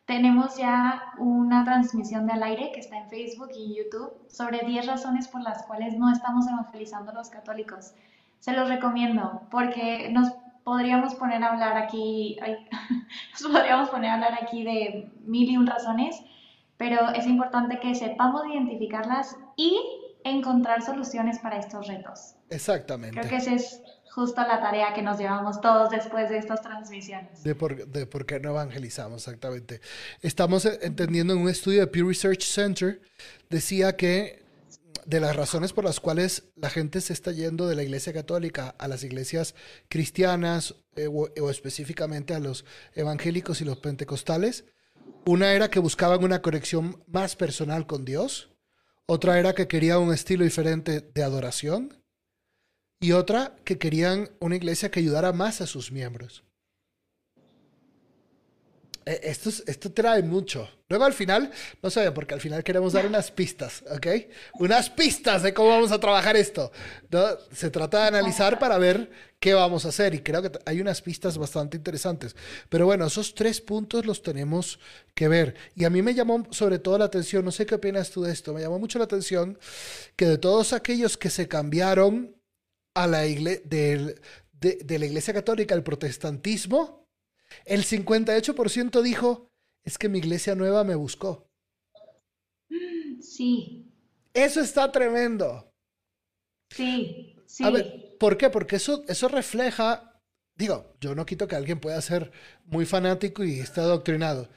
tenemos ya una transmisión de al aire que está en Facebook y YouTube sobre 10 razones por las cuales no estamos evangelizando a los católicos. Se los recomiendo porque nos podríamos poner a hablar aquí, nos podríamos poner a hablar aquí de mil y un razones, pero es importante que sepamos identificarlas y encontrar soluciones para estos retos. Exactamente. Creo que ese es justo la tarea que nos llevamos todos después de estas transmisiones. De por, de por qué no evangelizamos, exactamente. Estamos entendiendo en un estudio de Pew Research Center, decía que de las razones por las cuales la gente se está yendo de la iglesia católica a las iglesias cristianas eh, o, específicamente a los evangélicos y los pentecostales, una era que buscaban una conexión más personal con Dios, otra era que querían un estilo diferente de adoración y otra que querían una iglesia que ayudara más a sus miembros. Eh, esto, esto trae mucho. Luego al final, no sé, porque al final queremos dar unas pistas, ¿ok? Unas pistas de cómo vamos a trabajar esto. Se trata de analizar para ver qué vamos a hacer y creo que hay unas pistas bastante interesantes. Pero bueno, esos tres puntos los tenemos que ver. Y a mí me llamó sobre todo la atención, no sé qué opinas tú de esto, me llamó mucho la atención que de todos aquellos que se cambiaron a la iglesia, de, de la iglesia católica al protestantismo, el 58% dijo, es que mi iglesia nueva me buscó. Sí. Eso está tremendo. Sí, sí. A ver, ¿por qué? Porque eso, eso refleja, digo, yo no quito que alguien pueda ser muy fanático y esté adoctrinado,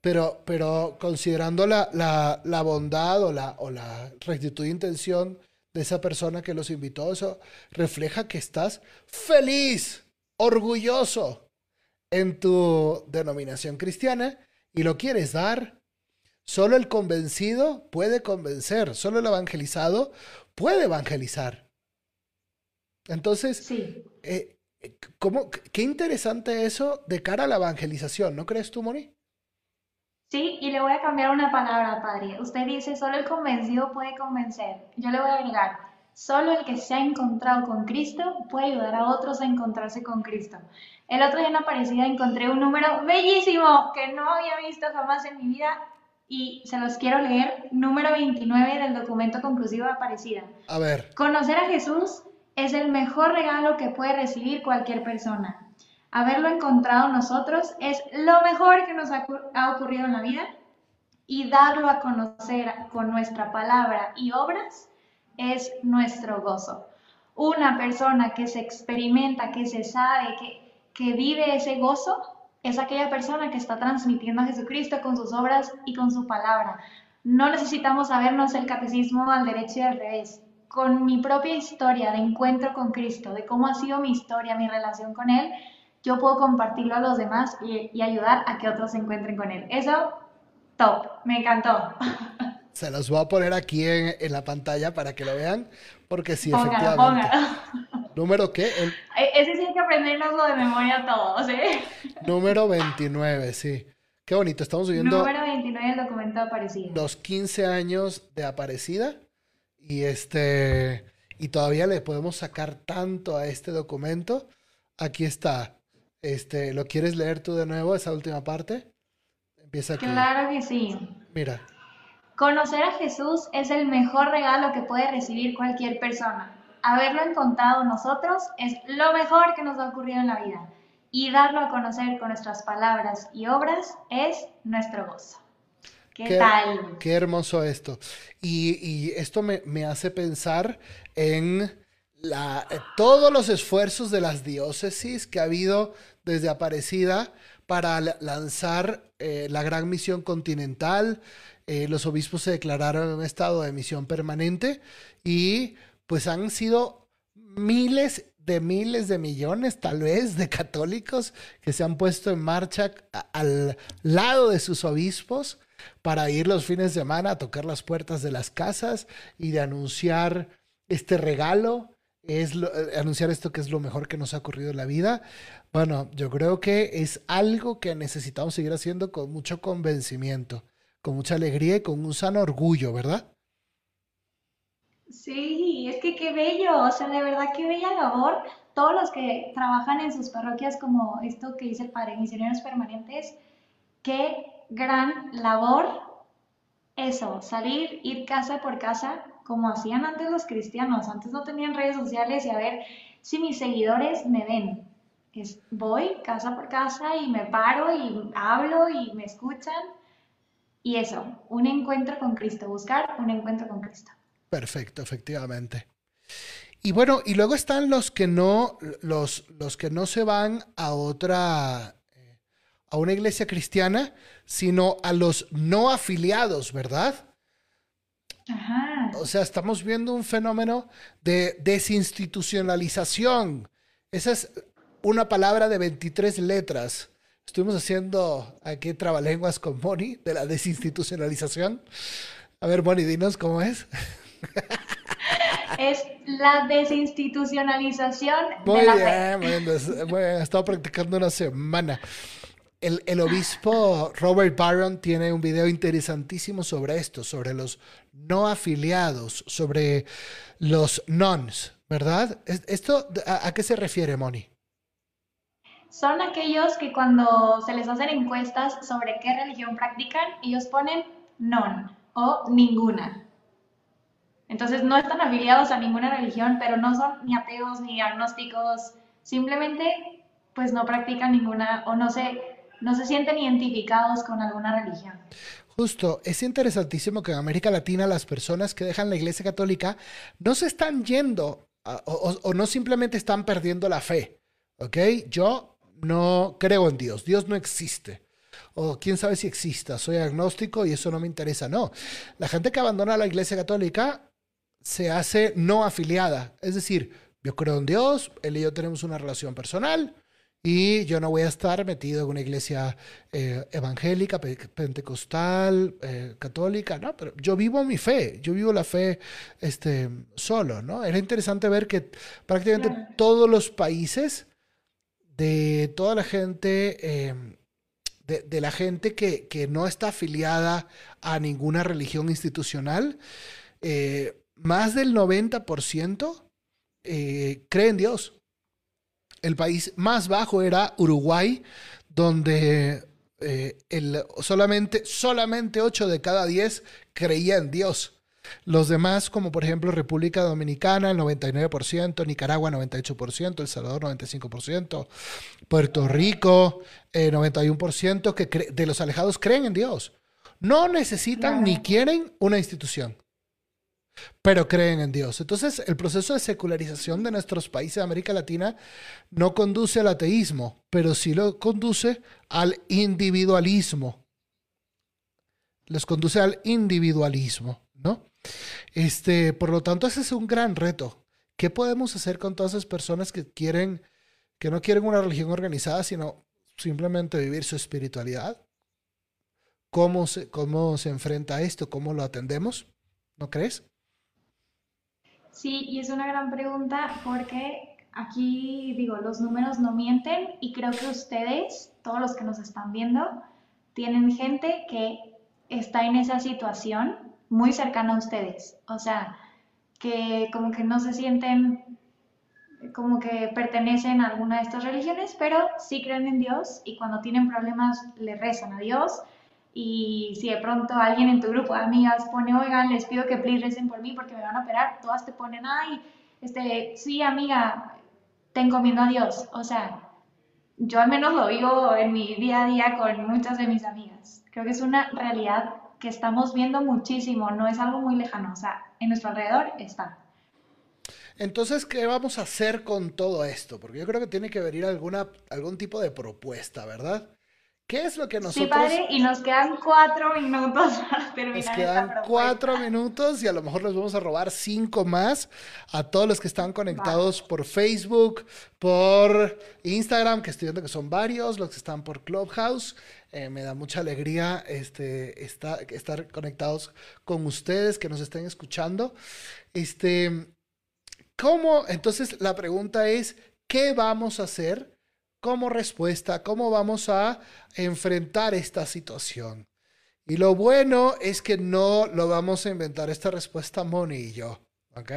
pero, pero considerando la, la, la bondad o la, o la rectitud de intención de esa persona que los invitó, eso refleja que estás feliz, orgulloso en tu denominación cristiana y lo quieres dar. Solo el convencido puede convencer, solo el evangelizado puede evangelizar. Entonces, sí. Eh, ¿cómo, qué interesante eso de cara a la evangelización, ¿no crees tú, Moni? Sí, y le voy a cambiar una palabra, padre. Usted dice, solo el convencido puede convencer. Yo le voy a agregar, solo el que se ha encontrado con Cristo puede ayudar a otros a encontrarse con Cristo. El otro día en Aparecida encontré un número bellísimo que no había visto jamás en mi vida y se los quiero leer. Número 29 del documento conclusivo de Aparecida. A ver. Conocer a Jesús es el mejor regalo que puede recibir cualquier persona. Haberlo encontrado nosotros es lo mejor que nos ha, ocurrido en la vida y darlo a conocer con nuestra palabra y obras es nuestro gozo. Una persona que se experimenta, que se sabe, que, que vive ese gozo es aquella persona que está transmitiendo a Jesucristo con sus obras y con su palabra. No necesitamos sabernos el catecismo al derecho y al revés. Con mi propia historia de encuentro con Cristo, de cómo ha sido mi historia, mi relación con Él, yo puedo compartirlo a los demás y, ayudar a que otros se encuentren con Él. Eso, top, me encantó. Se los voy a poner aquí en, la pantalla para que lo vean, porque sí, efectivamente. ¿Número qué? E, ese sí hay que aprendernoslo de memoria todos, ¿eh? Número 29, sí. Qué bonito, estamos viendo... Número 29 del documento de Aparecida. Los 15 años de Aparecida. Y este... Y todavía le podemos sacar tanto a este documento. Aquí está. Este, ¿lo quieres leer tú de nuevo, esa última parte? Empieza aquí. Claro que sí. Mira. Conocer a Jesús es el mejor regalo que puede recibir cualquier persona haberlo encontrado nosotros es lo mejor que nos ha ocurrido en la vida. Y darlo a conocer con nuestras palabras y obras es nuestro gozo. ¿Qué, tal? Qué hermoso esto. Y, esto me, hace pensar en eh, todos los esfuerzos de las diócesis que ha habido desde Aparecida para lanzar eh, la gran misión continental. Eh, los obispos se declararon en un estado de misión permanente y pues han sido miles de miles de millones, tal vez, de católicos que se han puesto en marcha al lado de sus obispos para ir los fines de semana a tocar las puertas de las casas y de anunciar este regalo, es eh, anunciar esto que es lo mejor que nos ha ocurrido en la vida. Bueno, yo creo que es algo que necesitamos seguir haciendo con mucho convencimiento, con mucha alegría y con un sano orgullo, ¿verdad? Sí, es que qué bello, o sea, de verdad qué bella labor. Todos los que trabajan en sus parroquias como esto que dice el Padre, misioneros permanentes, qué gran labor eso, salir, ir casa por casa, como hacían antes los cristianos. Antes no tenían redes sociales y a ver si mis seguidores me ven. Es, voy casa por casa y me paro y hablo y me escuchan. Y eso, un encuentro con Cristo, buscar un encuentro con Cristo. Perfecto, efectivamente. Y bueno, y luego están los que no, los, los que no se van a otra, eh, a una iglesia cristiana, sino a los no afiliados, ¿verdad? Ajá. O sea, estamos viendo un fenómeno de desinstitucionalización. Esa es una palabra de 23 letras. Estuvimos haciendo aquí trabalenguas con Moni de la desinstitucionalización. A ver, Moni, dinos cómo es. Es la desinstitucionalización muy de la bien, Muy bien, he estado practicando una semana. El, obispo Robert Byron tiene un video interesantísimo sobre esto, sobre los no afiliados, sobre los nons, ¿verdad? ¿Esto a, a qué se refiere, Moni? Son aquellos que cuando se les hacen encuestas sobre qué religión practican, ellos ponen non o ninguna. Entonces no están afiliados a ninguna religión, pero no son ni ateos ni agnósticos, simplemente pues no practican ninguna o no se, no se sienten identificados con alguna religión. Justo, es interesantísimo que en América Latina las personas que dejan la Iglesia Católica no se están yendo o, o no simplemente están perdiendo la fe. ¿Ok? Yo no creo en Dios, Dios no existe o quién sabe si exista, soy agnóstico y eso no me interesa. No, la gente que abandona la Iglesia Católica se hace no afiliada. Es decir, yo creo en Dios, él y yo tenemos una relación personal y yo no voy a estar metido en una iglesia eh, evangélica, pentecostal, eh, católica, no, pero yo vivo mi fe, yo vivo la fe este, solo, ¿no? Era interesante ver que prácticamente todos los países de toda la gente... Em, de, la gente que, que, no está afiliada a ninguna religión institucional, eh, más del 90% eh, cree en Dios. El país más bajo era Uruguay, donde eh, el, solamente, solamente 8 de cada 10 creía en Dios. Los demás, como por ejemplo República Dominicana, el 99%, Nicaragua, 98%, El Salvador, 95%, Puerto Rico, 91% eh, que de los alejados creen en Dios. No necesitan ni quieren una institución pero creen en Dios. Entonces, el proceso de secularización de nuestros países de América Latina no conduce al ateísmo, pero sí lo conduce al individualismo. Les conduce al individualismo, ¿no? Este, por lo tanto, ese es un gran reto. ¿Qué podemos hacer con todas esas personas que quieren, que no quieren una religión organizada, sino simplemente vivir su espiritualidad? ¿Cómo se, cómo se enfrenta a esto? ¿Cómo lo atendemos? ¿No crees? Sí, y es una gran pregunta porque aquí digo, los números no mienten y creo que ustedes, todos los que nos están viendo, tienen gente que está en esa situación muy cercana a ustedes. O sea, que como que no se sienten como que pertenecen a alguna de estas religiones, pero sí creen en Dios y cuando tienen problemas le rezan a Dios y si de pronto alguien en tu grupo de amigas pone, oigan, les pido que please recen por mí porque me van a operar, todas te ponen, ay, este, sí, amiga, te encomiendo a Dios. O sea, yo al menos lo vivo en mi día a día con muchas de mis amigas. Creo que es una realidad que estamos viendo muchísimo, no es algo muy lejano, o sea, en nuestro alrededor está. Entonces, ¿qué vamos a hacer con todo esto? Porque yo creo que tiene que venir alguna, algún tipo de propuesta, ¿verdad? ¿Qué es lo que nosotros... Sí, padre, y nos quedan cuatro minutos para terminar Nos quedan cuatro minutos y a lo mejor les vamos a robar cinco más a todos los que están conectados por Facebook, por Instagram, que estoy viendo que son varios, los que están por Clubhouse. Eh, me da mucha alegría este, estar conectados con ustedes, que nos estén escuchando. Este, ¿Cómo? Entonces la pregunta es, ¿qué vamos a hacer? Como respuesta, cómo vamos a enfrentar esta situación. Y lo bueno es que no lo vamos a inventar esta respuesta Moni y yo, ¿ok?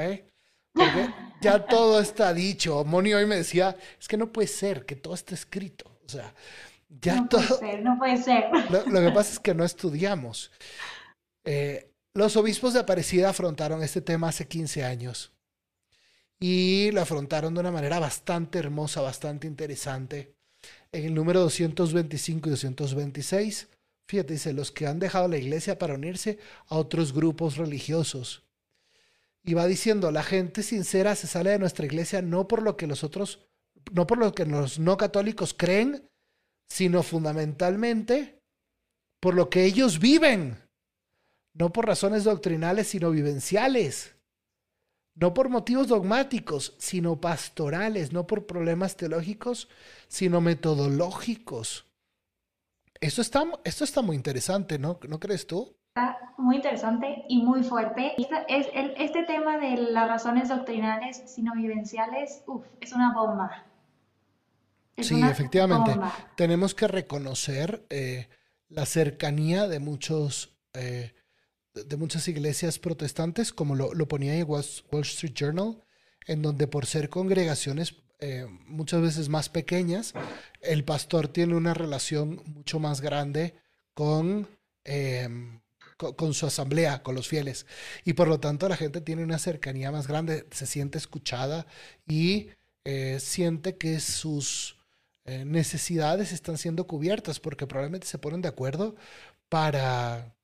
Porque ya todo está dicho. Moni hoy me decía, es que no puede ser que todo esté escrito. O sea, ya no todo... Puede ser, no puede ser. Lo, que pasa es que no estudiamos. Eh, los obispos de Aparecida afrontaron este tema hace 15 años y lo afrontaron de una manera bastante hermosa, bastante interesante. En el número 225 y 226, fíjate, dice, los que han dejado la iglesia para unirse a otros grupos religiosos. Y va diciendo, la gente sincera se sale de nuestra iglesia no por lo que los otros, no por lo que los no católicos creen, sino fundamentalmente por lo que ellos viven no por razones doctrinales, sino vivenciales. No por motivos dogmáticos, sino pastorales, no por problemas teológicos, sino metodológicos. Esto está, esto está muy interesante, ¿no? ¿No crees tú? Está muy interesante y muy fuerte. Este, es, este tema de las razones doctrinales, sino vivenciales, uf, es una bomba. sí, efectivamente. Tenemos que reconocer eh, la cercanía de muchos eh, de muchas iglesias protestantes, como lo, ponía en Wall, Street Journal, en donde por ser congregaciones eh, muchas veces más pequeñas, el pastor tiene una relación mucho más grande con, em, con, su asamblea, con los fieles. Y por lo tanto la gente tiene una cercanía más grande, se siente escuchada y eh, siente que sus eh, necesidades están siendo cubiertas porque probablemente se ponen de acuerdo para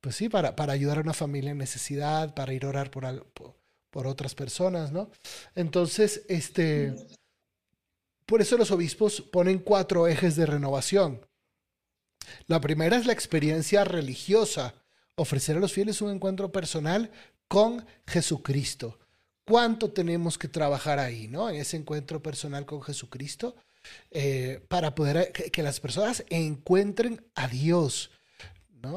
pues sí, para, para ayudar a una familia en necesidad, para ir a orar por, por, otras personas, ¿no? Entonces, este, por eso los obispos ponen cuatro ejes de renovación. La primera es la experiencia religiosa, ofrecer a los fieles un encuentro personal con Jesucristo. ¿Cuánto tenemos que trabajar ahí, ¿no? En ese encuentro personal con Jesucristo, eh, para poder que las personas encuentren a Dios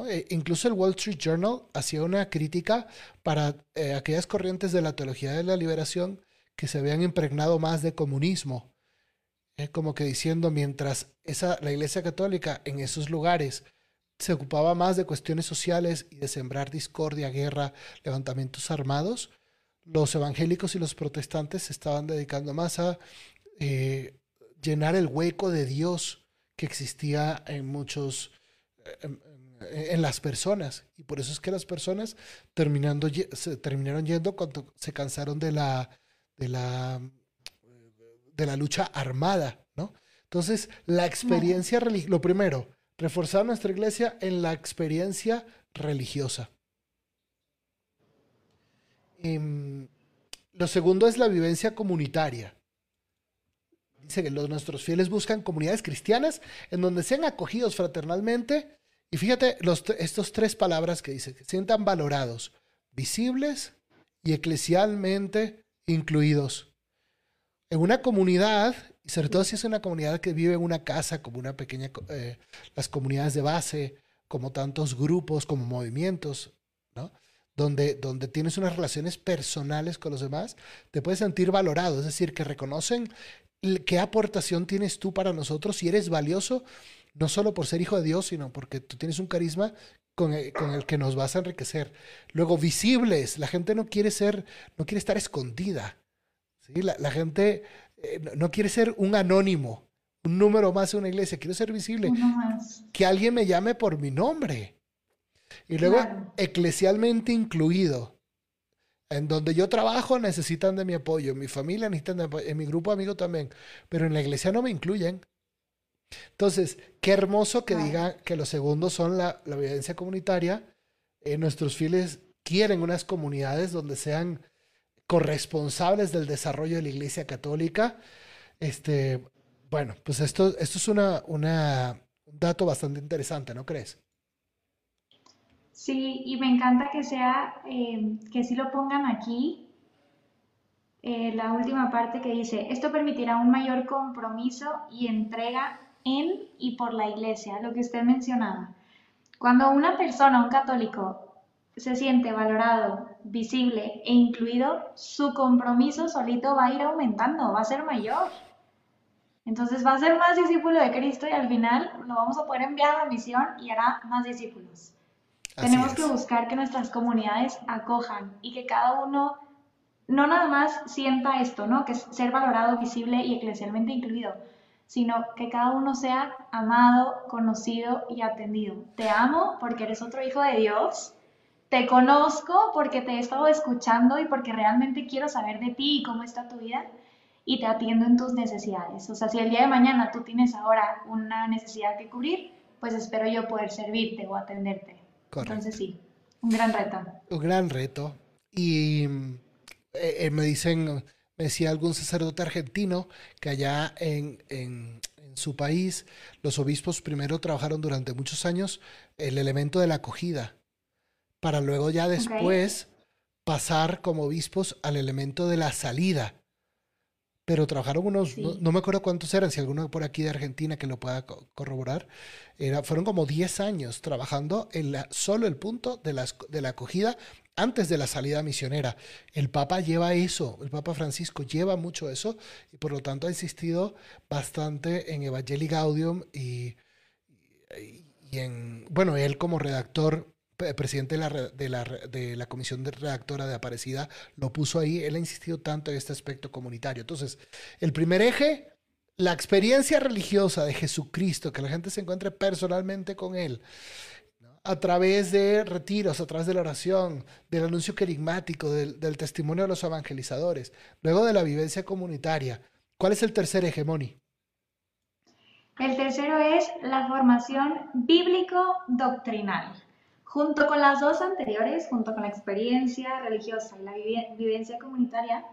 e incluso el Wall Street Journal hacía una crítica para eh, aquellas corrientes de la teología de la liberación que se habían impregnado más de comunismo. como que diciendo, mientras esa, la Iglesia Católica en esos lugares se ocupaba más de cuestiones sociales y de sembrar discordia, guerra, levantamientos armados, los evangélicos y los protestantes se estaban dedicando más a eh, llenar el hueco de Dios que existía en muchos, eh, las personas. Y por eso es que las personas terminando, se terminaron yendo cuando se cansaron de la, de la, de la lucha armada, ¿no? Entonces, la experiencia religiosa, lo primero, reforzar nuestra iglesia en la experiencia religiosa. Em, lo segundo es la vivencia comunitaria. Dice que los, nuestros fieles buscan comunidades cristianas en donde sean acogidos fraternalmente y fíjate los, estos tres palabras que dice, que sientan valorados, visibles y eclesialmente incluidos. En una comunidad, y sobre todo si es una comunidad que vive en una casa, como una pequeña, eh, las comunidades de base, como tantos grupos, como movimientos, ¿no? Donde, donde tienes unas relaciones personales con los demás, te puedes sentir valorado, es decir, que reconocen qué aportación tienes tú para nosotros, si eres valioso no solo por ser hijo de Dios, sino porque tú tienes un carisma con el, que nos vas a enriquecer. Luego, visibles. La gente no quiere ser, no quiere estar escondida. ¿sí? La, gente eh, no quiere ser un anónimo, un número más en una iglesia. Quiero ser visible. Que alguien me llame por mi nombre. Y luego, eclesialmente incluido. En donde yo trabajo necesitan de mi apoyo, en mi familia necesitan de apoyo, en mi grupo de amigos también, pero en la iglesia no me incluyen. Entonces, qué hermoso que diga que los segundos son la, la evidencia comunitaria. Eh, nuestros fieles quieren unas comunidades donde sean corresponsables del desarrollo de la Iglesia Católica. Este, bueno, pues esto, esto es una, una, un dato bastante interesante, ¿no crees? Sí, y me encanta que sea, eh, que sí lo pongan aquí, eh, la última parte que dice, esto permitirá un mayor compromiso y entrega en y por la iglesia, lo que usted mencionaba. Cuando una persona, un católico, se siente valorado, visible e incluido, su compromiso solito va a ir aumentando, va a ser mayor. Entonces va a ser más discípulo de Cristo y al final lo vamos a poder enviar a la misión y hará más discípulos. Tenemos que buscar que nuestras comunidades acojan y que cada uno no nada más sienta esto, ¿no? Que es ser valorado, visible y eclesialmente incluido, sino que cada uno sea amado, conocido y atendido. Te amo porque eres otro hijo de Dios. Te conozco porque te he estado escuchando y porque realmente quiero saber de ti y cómo está tu vida y te atiendo en tus necesidades. O sea, si el día de mañana tú tienes ahora una necesidad que cubrir, pues espero yo poder servirte o atenderte. Entonces sí, un gran reto. Un gran reto. Y eh, eh, me dicen decía algún sacerdote argentino que allá en, en, su país los obispos primero trabajaron durante muchos años el elemento de la acogida. para luego ya después pasar como obispos al elemento de la salida. Pero trabajaron unos, no, me acuerdo cuántos eran, si alguno por aquí de Argentina que lo pueda corroborar, era, fueron como 10 años trabajando en la, solo el punto de la, de la acogida antes de la salida misionera. El Papa lleva eso, el Papa Francisco lleva mucho eso y por lo tanto ha insistido bastante en Evangelii Gaudium y, y en, bueno, él como redactor presidente de la, de, la, de la, comisión de redactora de Aparecida lo puso ahí, él ha insistido tanto en este aspecto comunitario. Entonces, el primer eje, la experiencia religiosa de Jesucristo, que la gente se encuentre personalmente con él a través de retiros, a través de la oración, del anuncio querigmático, del, testimonio de los evangelizadores, luego de la vivencia comunitaria. ¿Cuál es el tercer hegemonio? El tercero es la formación bíblico-doctrinal. Junto con las dos anteriores, junto con la experiencia religiosa y la vivencia comunitaria,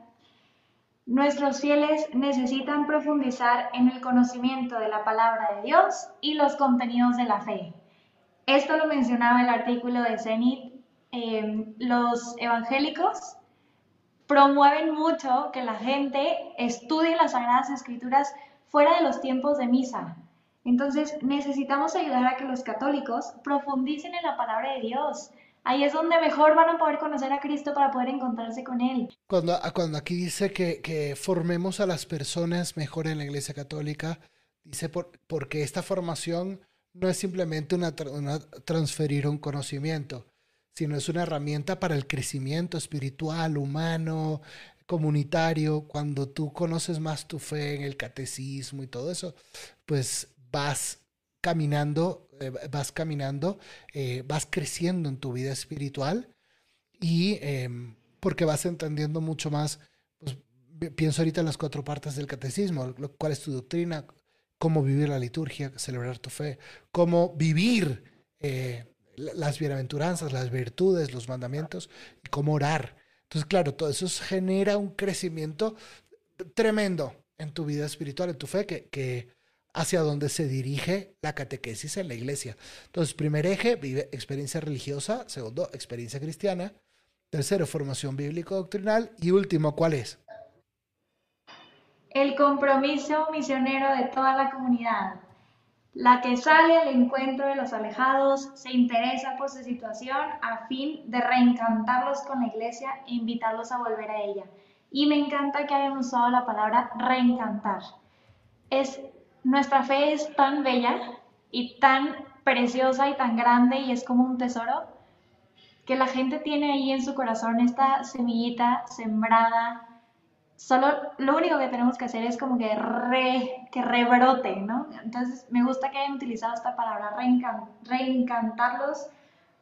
nuestros fieles necesitan profundizar en el conocimiento de la palabra de Dios y los contenidos de la fe esto lo mencionaba el artículo de Zenit. Eh, los evangélicos promueven mucho que la gente estudie las Sagradas Escrituras fuera de los tiempos de misa. Entonces necesitamos ayudar a que los católicos profundicen en la palabra de Dios. Ahí es donde mejor van a poder conocer a Cristo para poder encontrarse con Él. Cuando, cuando aquí dice que, que formemos a las personas mejor en la Iglesia Católica, dice por, porque esta formación no es simplemente una, transferir un conocimiento, sino es una herramienta para el crecimiento espiritual, humano, comunitario. Cuando tú conoces más tu fe en el catecismo y todo eso, pues vas caminando, eh, vas caminando, eh, vas creciendo en tu vida espiritual y em, porque vas entendiendo mucho más, pues pienso ahorita en las cuatro partes del catecismo, cuál es tu doctrina, cómo vivir la liturgia, celebrar tu fe, cómo vivir eh, las bienaventuranzas, las virtudes, los mandamientos cómo orar. Entonces, claro, todo eso genera un crecimiento tremendo en tu vida espiritual, en tu fe, que, que hacia donde se dirige la catequesis en la iglesia. Entonces, primer eje, vive experiencia religiosa. Segundo, experiencia cristiana. Tercero, formación bíblico-doctrinal. Y último, ¿cuál es? El compromiso misionero de toda la comunidad, la que sale al encuentro de los alejados, se interesa por su situación a fin de reencantarlos con la iglesia e invitarlos a volver a ella. Y me encanta que hayan usado la palabra reencantar. Es, nuestra fe es tan bella y tan preciosa y tan grande y es como un tesoro que la gente tiene ahí en su corazón esta semillita sembrada solo lo único que tenemos que hacer es como que, re, que rebrote, ¿no? Entonces me gusta que hayan utilizado esta palabra, reencantarlos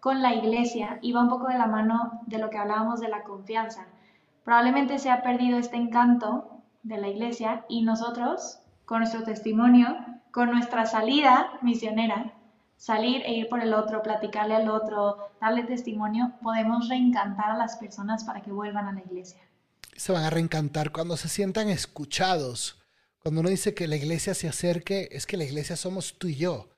con la iglesia y va un poco de la mano de lo que hablábamos de la confianza. Probablemente se ha perdido este encanto de la iglesia y nosotros, con nuestro testimonio, con nuestra salida misionera, salir e ir por el otro, platicarle al otro, darle testimonio, podemos reencantar a las personas para que vuelvan a la iglesia se van a reencantar cuando se sientan escuchados. Cuando uno dice que la iglesia se acerque, es que la iglesia somos tú y yo.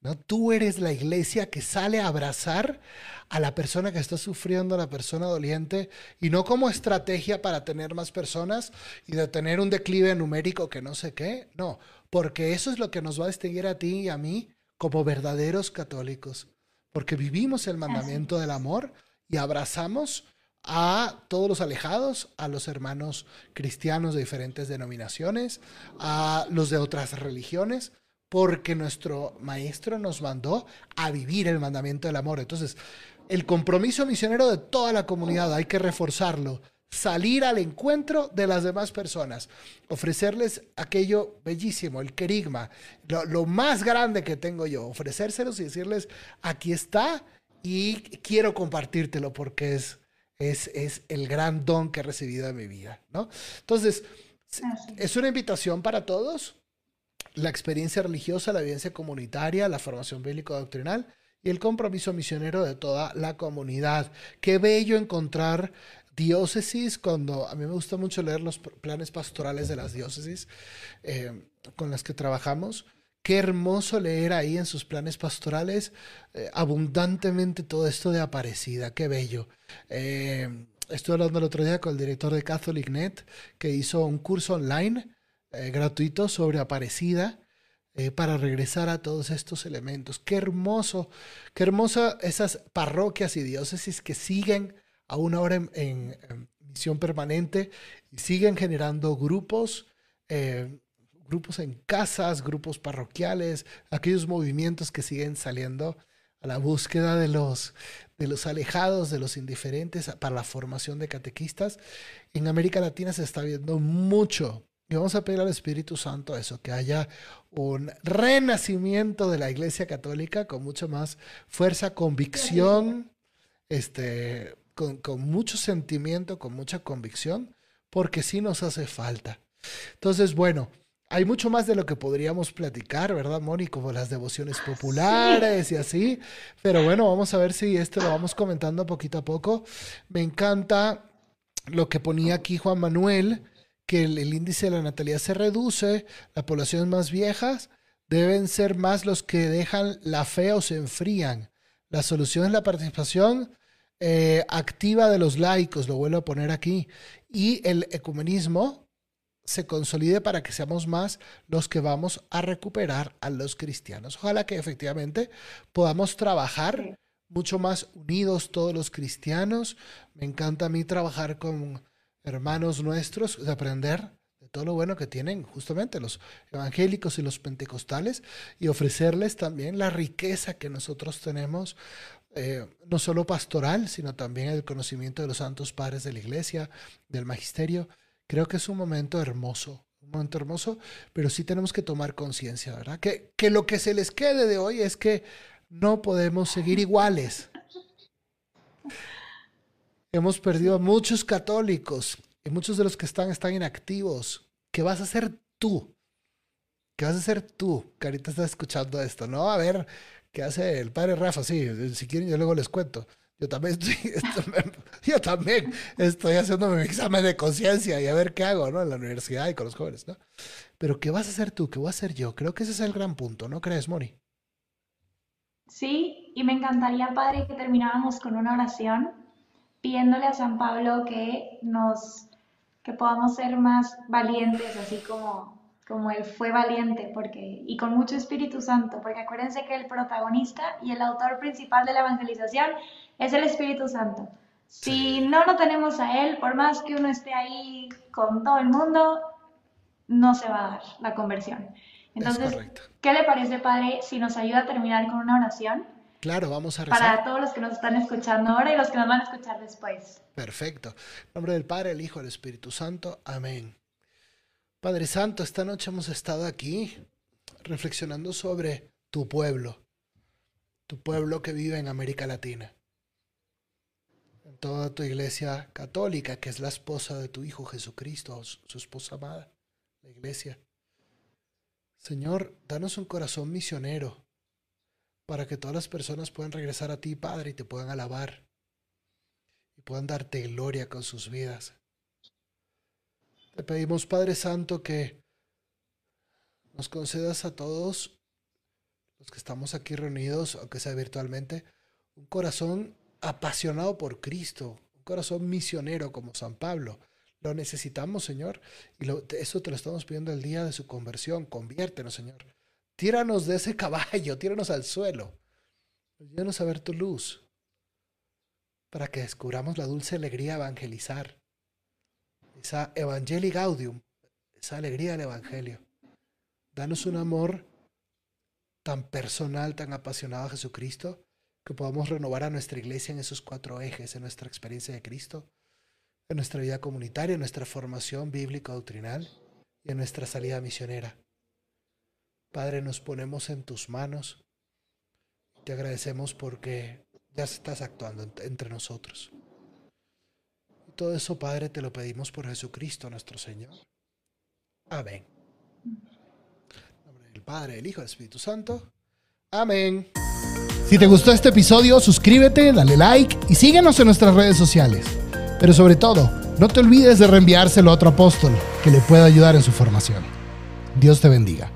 ¿no? Tú eres la iglesia que sale a abrazar a la persona que está sufriendo, a la persona doliente, y no como estrategia para tener más personas y de tener un declive numérico que no sé qué. No, porque eso es lo que nos va a distinguir a ti y a mí como verdaderos católicos. Porque vivimos el mandamiento del amor y abrazamos a todos los alejados, a los hermanos cristianos de diferentes denominaciones, a los de otras religiones, porque nuestro maestro nos mandó a vivir el mandamiento del amor. Entonces, el compromiso misionero de toda la comunidad hay que reforzarlo, salir al encuentro de las demás personas, ofrecerles aquello bellísimo, el querigma, lo, lo más grande que tengo yo, ofrecérselos y decirles, aquí está y quiero compartírtelo porque es es, es el gran don que he recibido en mi vida, ¿no? Entonces, es una invitación para todos, la experiencia religiosa, la evidencia comunitaria, la formación bíblico-doctrinal y el compromiso misionero de toda la comunidad. Qué bello encontrar diócesis cuando a mí me gusta mucho leer los planes pastorales de las diócesis eh, con las que trabajamos Qué hermoso leer ahí en sus planes pastorales eh, abundantemente todo esto de Aparecida, qué bello. Eh, estuve hablando el otro día con el director de CatholicNet que hizo un curso online eh, gratuito sobre Aparecida para regresar a todos estos elementos. Qué hermoso, qué hermosa esas parroquias y diócesis que siguen aún ahora en, en, misión permanente y siguen generando grupos grupos en casas, grupos parroquiales, aquellos movimientos que siguen saliendo a la búsqueda de los, de los alejados, de los indiferentes, para la formación de catequistas. En América Latina se está viendo mucho. Y vamos a pedir al Espíritu Santo eso, que haya un renacimiento de la Iglesia Católica con mucho más fuerza, convicción, este, con, con mucho sentimiento, con mucha convicción, porque sí nos hace falta. Entonces, bueno, hay mucho más de lo que podríamos platicar, ¿verdad, Moni? Como las devociones populares y así. Pero bueno, vamos a ver si esto lo vamos comentando poquito a poco. Me encanta lo que ponía aquí Juan Manuel, que el, índice de la natalidad se reduce, las poblaciones más viejas deben ser más los que dejan la fe o se enfrían. La solución es la participación eh, activa de los laicos, lo vuelvo a poner aquí, y el ecumenismo, se consolide para que seamos más los que vamos a recuperar a los cristianos. Ojalá que efectivamente podamos trabajar mucho más unidos todos los cristianos. Me encanta a mí trabajar con hermanos nuestros, de aprender de todo lo bueno que tienen justamente los evangélicos y los pentecostales y ofrecerles también la riqueza que nosotros tenemos, eh, no solo pastoral, sino también el conocimiento de los santos padres de la iglesia, del magisterio Creo que es un momento hermoso, un momento hermoso, pero sí tenemos que tomar conciencia, ¿verdad? Que, que lo que se les quede de hoy es que no podemos seguir iguales. Hemos perdido a muchos católicos y muchos de los que están están inactivos. ¿Qué vas a hacer tú? ¿Qué vas a hacer tú? Que ahorita estás escuchando esto, ¿no? A ver, ¿qué hace el padre Rafa? Sí, si quieren yo luego les cuento. Yo también estoy, yo también estoy haciendo mi examen de conciencia y a ver qué hago, ¿no? En la universidad y con los jóvenes, ¿no? Pero ¿qué vas a hacer tú? ¿Qué voy a hacer yo? Creo que ese es el gran punto, ¿no crees, Mori? Sí, y me encantaría, Padre, que termináramos con una oración pidiéndole a San Pablo que nos, que podamos ser más valientes, así como como él fue valiente porque y con mucho Espíritu Santo, porque acuérdense que el protagonista y el autor principal de la evangelización es el Espíritu Santo. Si no lo tenemos a él, por más que uno esté ahí con todo el mundo, no se va a dar la conversión. Entonces, ¿qué le parece, Padre, si nos ayuda a terminar con una oración? Claro, vamos a rezar. Para todos los que nos están escuchando ahora y los que nos van a escuchar después. Perfecto. En nombre del Padre, el Hijo, el Espíritu Santo. Amén. Padre Santo, esta noche hemos estado aquí reflexionando sobre tu pueblo, tu pueblo que vive en América Latina, en toda tu iglesia católica, que es la esposa de tu Hijo Jesucristo, su esposa amada, la iglesia. Señor, danos un corazón misionero para que todas las personas puedan regresar a ti, Padre, y te puedan alabar y puedan darte gloria con sus vidas. Te pedimos, Padre Santo, que nos concedas a todos los que estamos aquí reunidos, aunque sea virtualmente, un corazón apasionado por Cristo, un corazón misionero como San Pablo. Lo necesitamos, Señor, y eso te lo estamos pidiendo el día de su conversión. Conviértenos, Señor. Tíranos de ese caballo, tíranos al suelo. Ayúdanos a ver tu luz para que descubramos la dulce alegría de evangelizar esa Evangelii Gaudium, esa alegría del Evangelio. Danos un amor tan personal, tan apasionado a Jesucristo, que podamos renovar a nuestra iglesia en esos cuatro ejes, en nuestra experiencia de Cristo, en nuestra vida comunitaria, en nuestra formación bíblica doctrinal y en nuestra salida misionera. Padre, nos ponemos en tus manos. Te agradecemos porque ya estás actuando entre nosotros. Todo eso, Padre, te lo pedimos por Jesucristo nuestro Señor. Amén. En nombre del Padre, del Hijo y del Espíritu Santo. Amén. Si te gustó este episodio, suscríbete, dale like y síguenos en nuestras redes sociales. Pero sobre todo, no te olvides de reenviárselo a otro apóstol que le pueda ayudar en su formación. Dios te bendiga.